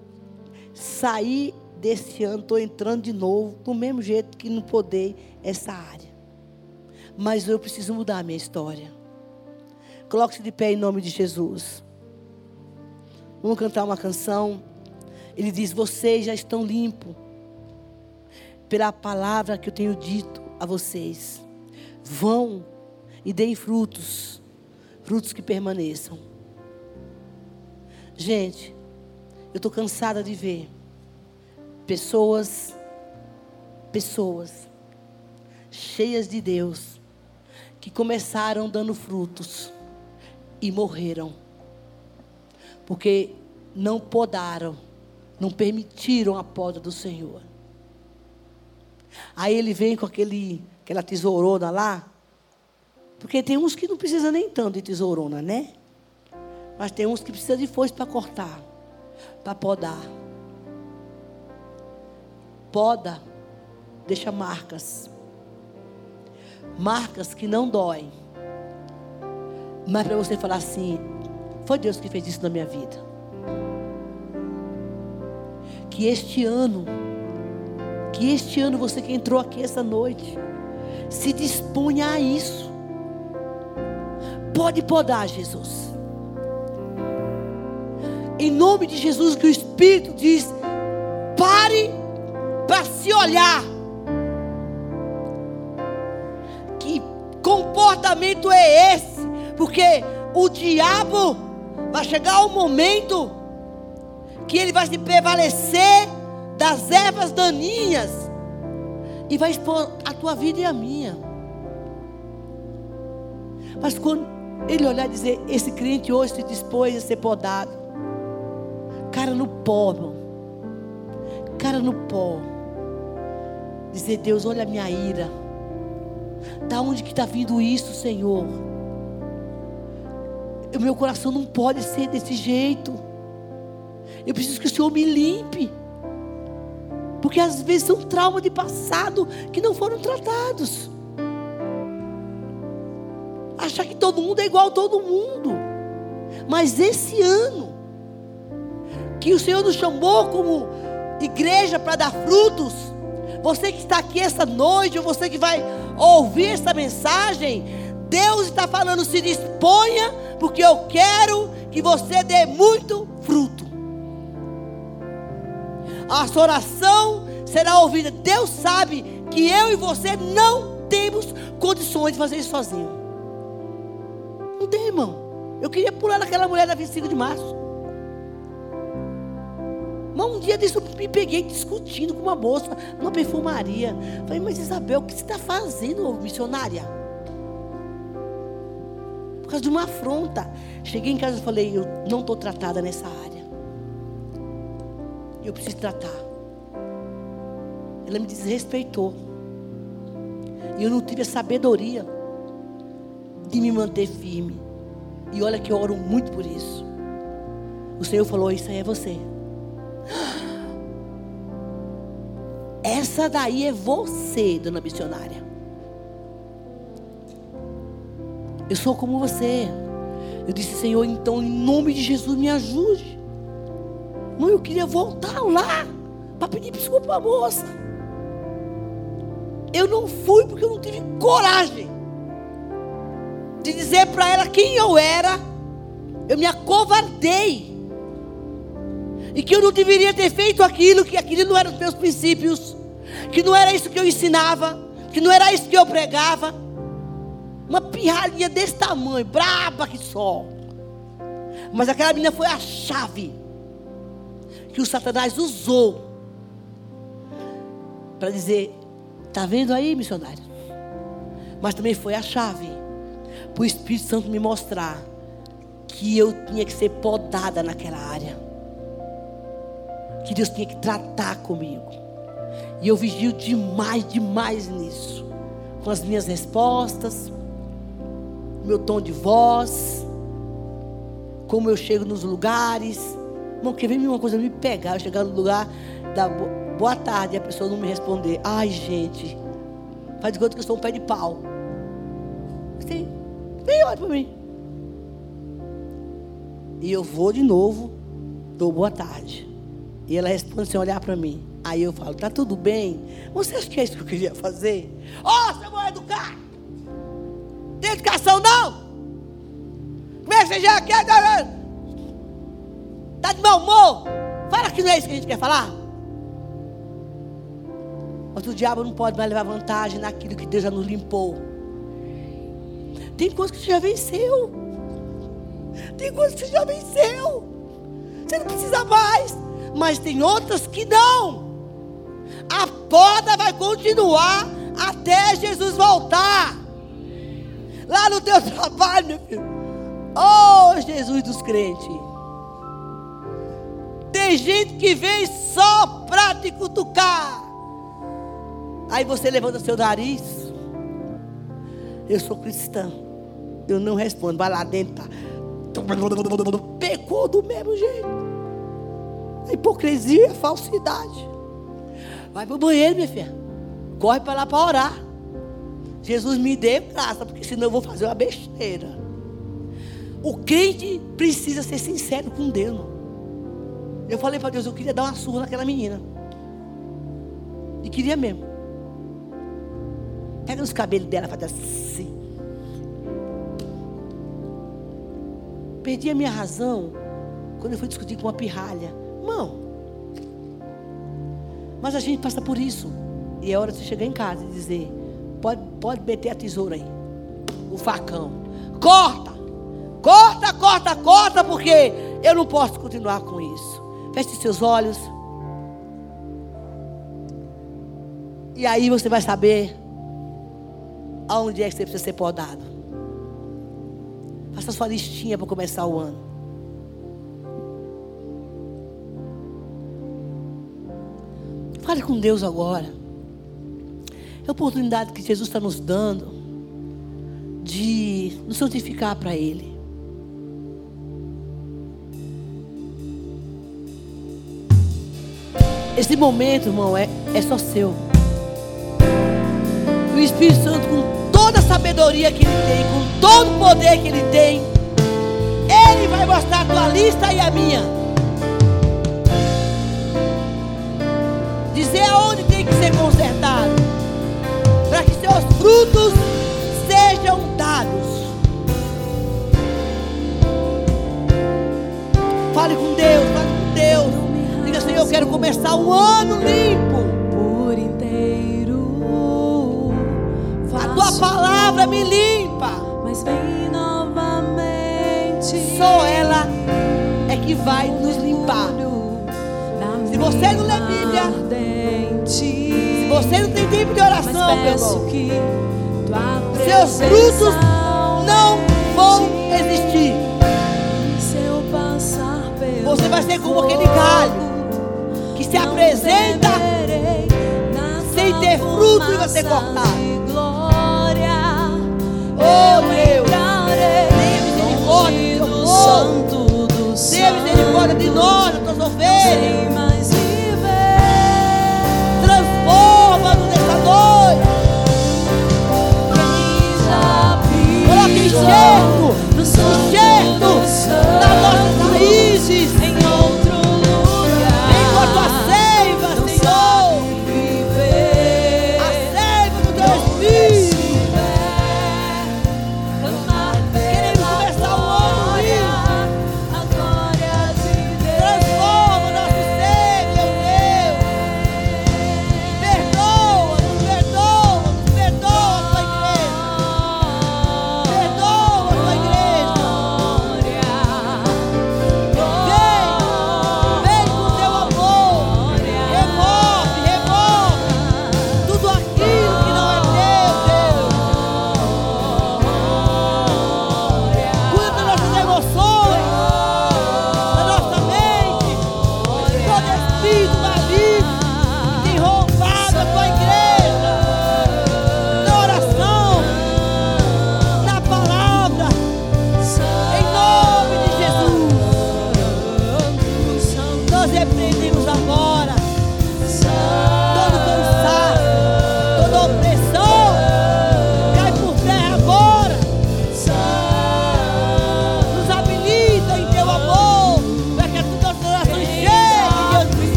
saí desse ano, estou entrando de novo, do mesmo jeito que não podei essa área. Mas eu preciso mudar a minha história. Coloque-se de pé em nome de Jesus. Vamos cantar uma canção. Ele diz: Vocês já estão limpos pela palavra que eu tenho dito a vocês. Vão e deem frutos, frutos que permaneçam. Gente, eu estou cansada de ver pessoas, pessoas cheias de Deus, que começaram dando frutos e morreram, porque não podaram, não permitiram a poda do Senhor. Aí ele vem com aquele, aquela tesourona lá, porque tem uns que não precisa nem tanto de tesourona, né? Mas tem uns que precisa de foice para cortar, para podar. Poda, deixa marcas. Marcas que não doem. Mas para você falar assim, foi Deus que fez isso na minha vida. Que este ano, que este ano você que entrou aqui essa noite, se disponha a isso. Pode podar, Jesus. Em nome de Jesus, que o Espírito diz: pare para se olhar. Que comportamento é esse? Porque o diabo vai chegar um momento que ele vai se prevalecer das ervas daninhas e vai expor a tua vida e a minha. Mas quando ele olhar e dizer: Esse crente hoje se dispôs a ser podado, cara no pó, irmão, cara no pó, dizer: Deus, olha a minha ira, da onde que está vindo isso, Senhor? O meu coração não pode ser desse jeito. Eu preciso que o Senhor me limpe. Porque às vezes são traumas de passado que não foram tratados. Achar que todo mundo é igual a todo mundo. Mas esse ano, que o Senhor nos chamou como igreja para dar frutos, você que está aqui essa noite, ou você que vai ouvir essa mensagem, Deus está falando: se disponha, porque eu quero que você dê muito fruto. A sua oração será ouvida. Deus sabe que eu e você não temos condições de fazer isso sozinho. Não tem, irmão. Eu queria pular naquela mulher da 25 de março. Mas um dia desse eu me peguei discutindo com uma moça numa perfumaria. Falei, mas Isabel, o que você está fazendo, missionária? Por causa de uma afronta. Cheguei em casa e falei, eu não estou tratada nessa área. Eu preciso tratar. Ela me desrespeitou. E eu não tive a sabedoria de me manter firme. E olha que eu oro muito por isso. O Senhor falou: Isso aí é você. Essa daí é você, dona missionária. Eu sou como você. Eu disse, Senhor, então em nome de Jesus me ajude. Não, eu queria voltar lá para pedir desculpa à moça. Eu não fui porque eu não tive coragem de dizer para ela quem eu era. Eu me acovardei. E que eu não deveria ter feito aquilo, que aquilo não eram os meus princípios, que não era isso que eu ensinava, que não era isso que eu pregava. Uma pirralhinha desse tamanho, braba que só. Mas aquela menina foi a chave que o Satanás usou para dizer: está vendo aí, missionário? Mas também foi a chave para o Espírito Santo me mostrar que eu tinha que ser podada naquela área, que Deus tinha que tratar comigo. E eu vigio demais, demais nisso, com as minhas respostas, meu tom de voz, como eu chego nos lugares. Irmão, quer ver uma coisa me pegar? Eu chegar no lugar da boa tarde e a pessoa não me responder. Ai, gente, faz de conta que eu sou um pé de pau. Sim, vem, olha para mim. E eu vou de novo, dou boa tarde. E ela responde sem olhar para mim. Aí eu falo, tá tudo bem? Você acha que é isso que eu queria fazer? Ó, oh, você vai educar! Tem educação não? Como é que você já quer? Está de mau humor? Fala que não é isso que a gente quer falar. Mas o diabo não pode mais levar vantagem naquilo que Deus já nos limpou. Tem coisas que você já venceu. Tem coisas que você já venceu. Você não precisa mais. Mas tem outras que não. A poda vai continuar até Jesus voltar. Lá no teu trabalho, meu filho. Oh, Jesus dos crentes. Tem gente que vem só para te cutucar. Aí você levanta seu nariz. Eu sou cristão. Eu não respondo. Vai lá dentro. Tá. Pecou do mesmo jeito. A hipocrisia, a falsidade. Vai para o banheiro, minha filha. Corre para lá para orar. Jesus me dê graça, porque senão eu vou fazer uma besteira. O crente precisa ser sincero com Deus. Eu falei para Deus, eu queria dar uma surra naquela menina. E queria mesmo. Pega nos cabelos dela, faz assim. Perdi a minha razão quando eu fui discutir com uma pirralha. Não. Mas a gente passa por isso. E é hora de você chegar em casa e dizer: pode, pode meter a tesoura aí, o facão. Corta, corta, corta, corta, porque eu não posso continuar com isso. Feche seus olhos. E aí você vai saber aonde é que você precisa ser podado. Faça sua listinha para começar o ano. Fale com Deus agora. É a oportunidade que Jesus está nos dando de nos santificar para Ele. Esse momento, irmão, é, é só seu. O Espírito Santo, com toda a sabedoria que ele tem, com todo o poder que ele tem, ele vai mostrar a tua lista e a minha. Dizer aonde tem que ser consertado, para que seus frutos sejam dados. Fale com Deus, fale com Deus. Diga, Senhor, eu quero começar um ano limpo. Por inteiro. A tua palavra me limpa. Mas vem novamente. Só ela é que vai nos limpar. Se você não lê Bíblia, se você não tem tempo de oração, meu irmão, seus frutos não vão existir. Você vai ser como aquele galho que se apresenta sem ter fruto e vai ser cortado. Oh Deus, tenha misericórdia do teu povo. Tenha misericórdia de nós,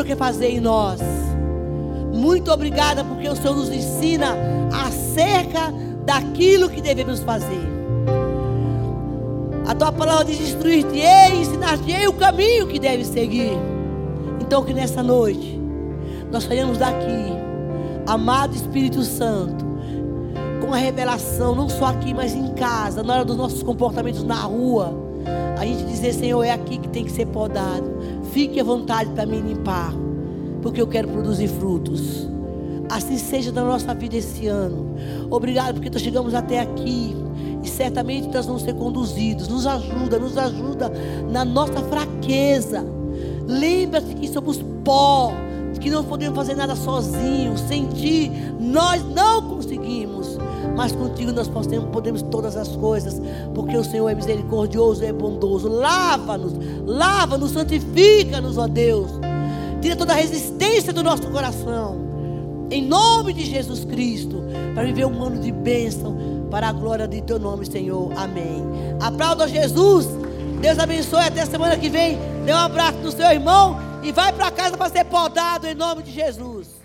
Senhor quer fazer em nós. Muito obrigada porque o Senhor nos ensina acerca daquilo que devemos fazer. A tua palavra diz: instruir-te-ei, ensinar-te-ei o caminho que deve seguir. Então, que nessa noite nós saímos daqui, amado Espírito Santo, com a revelação, não só aqui, mas em casa, na hora dos nossos comportamentos na rua. A gente dizer, Senhor, é aqui que tem que ser podado. Fique à vontade para me limpar, porque eu quero produzir frutos. Assim seja na nossa vida esse ano. Obrigado porque nós chegamos até aqui. E certamente nós vamos ser conduzidos. Nos ajuda, nos ajuda na nossa fraqueza. Lembra-se que somos pó, que não podemos fazer nada sozinhos. Sem ti, nós não conseguimos. Mas contigo nós podemos, podemos todas as coisas, porque o Senhor é misericordioso e é bondoso. Lava-nos, lava-nos, santifica-nos, ó Deus. Tira toda a resistência do nosso coração. Em nome de Jesus Cristo, para viver um ano de bênção, para a glória de teu nome, Senhor. Amém. Aplauda Jesus. Deus abençoe. Até semana que vem. Dê um abraço no seu irmão e vai para casa para ser podado em nome de Jesus.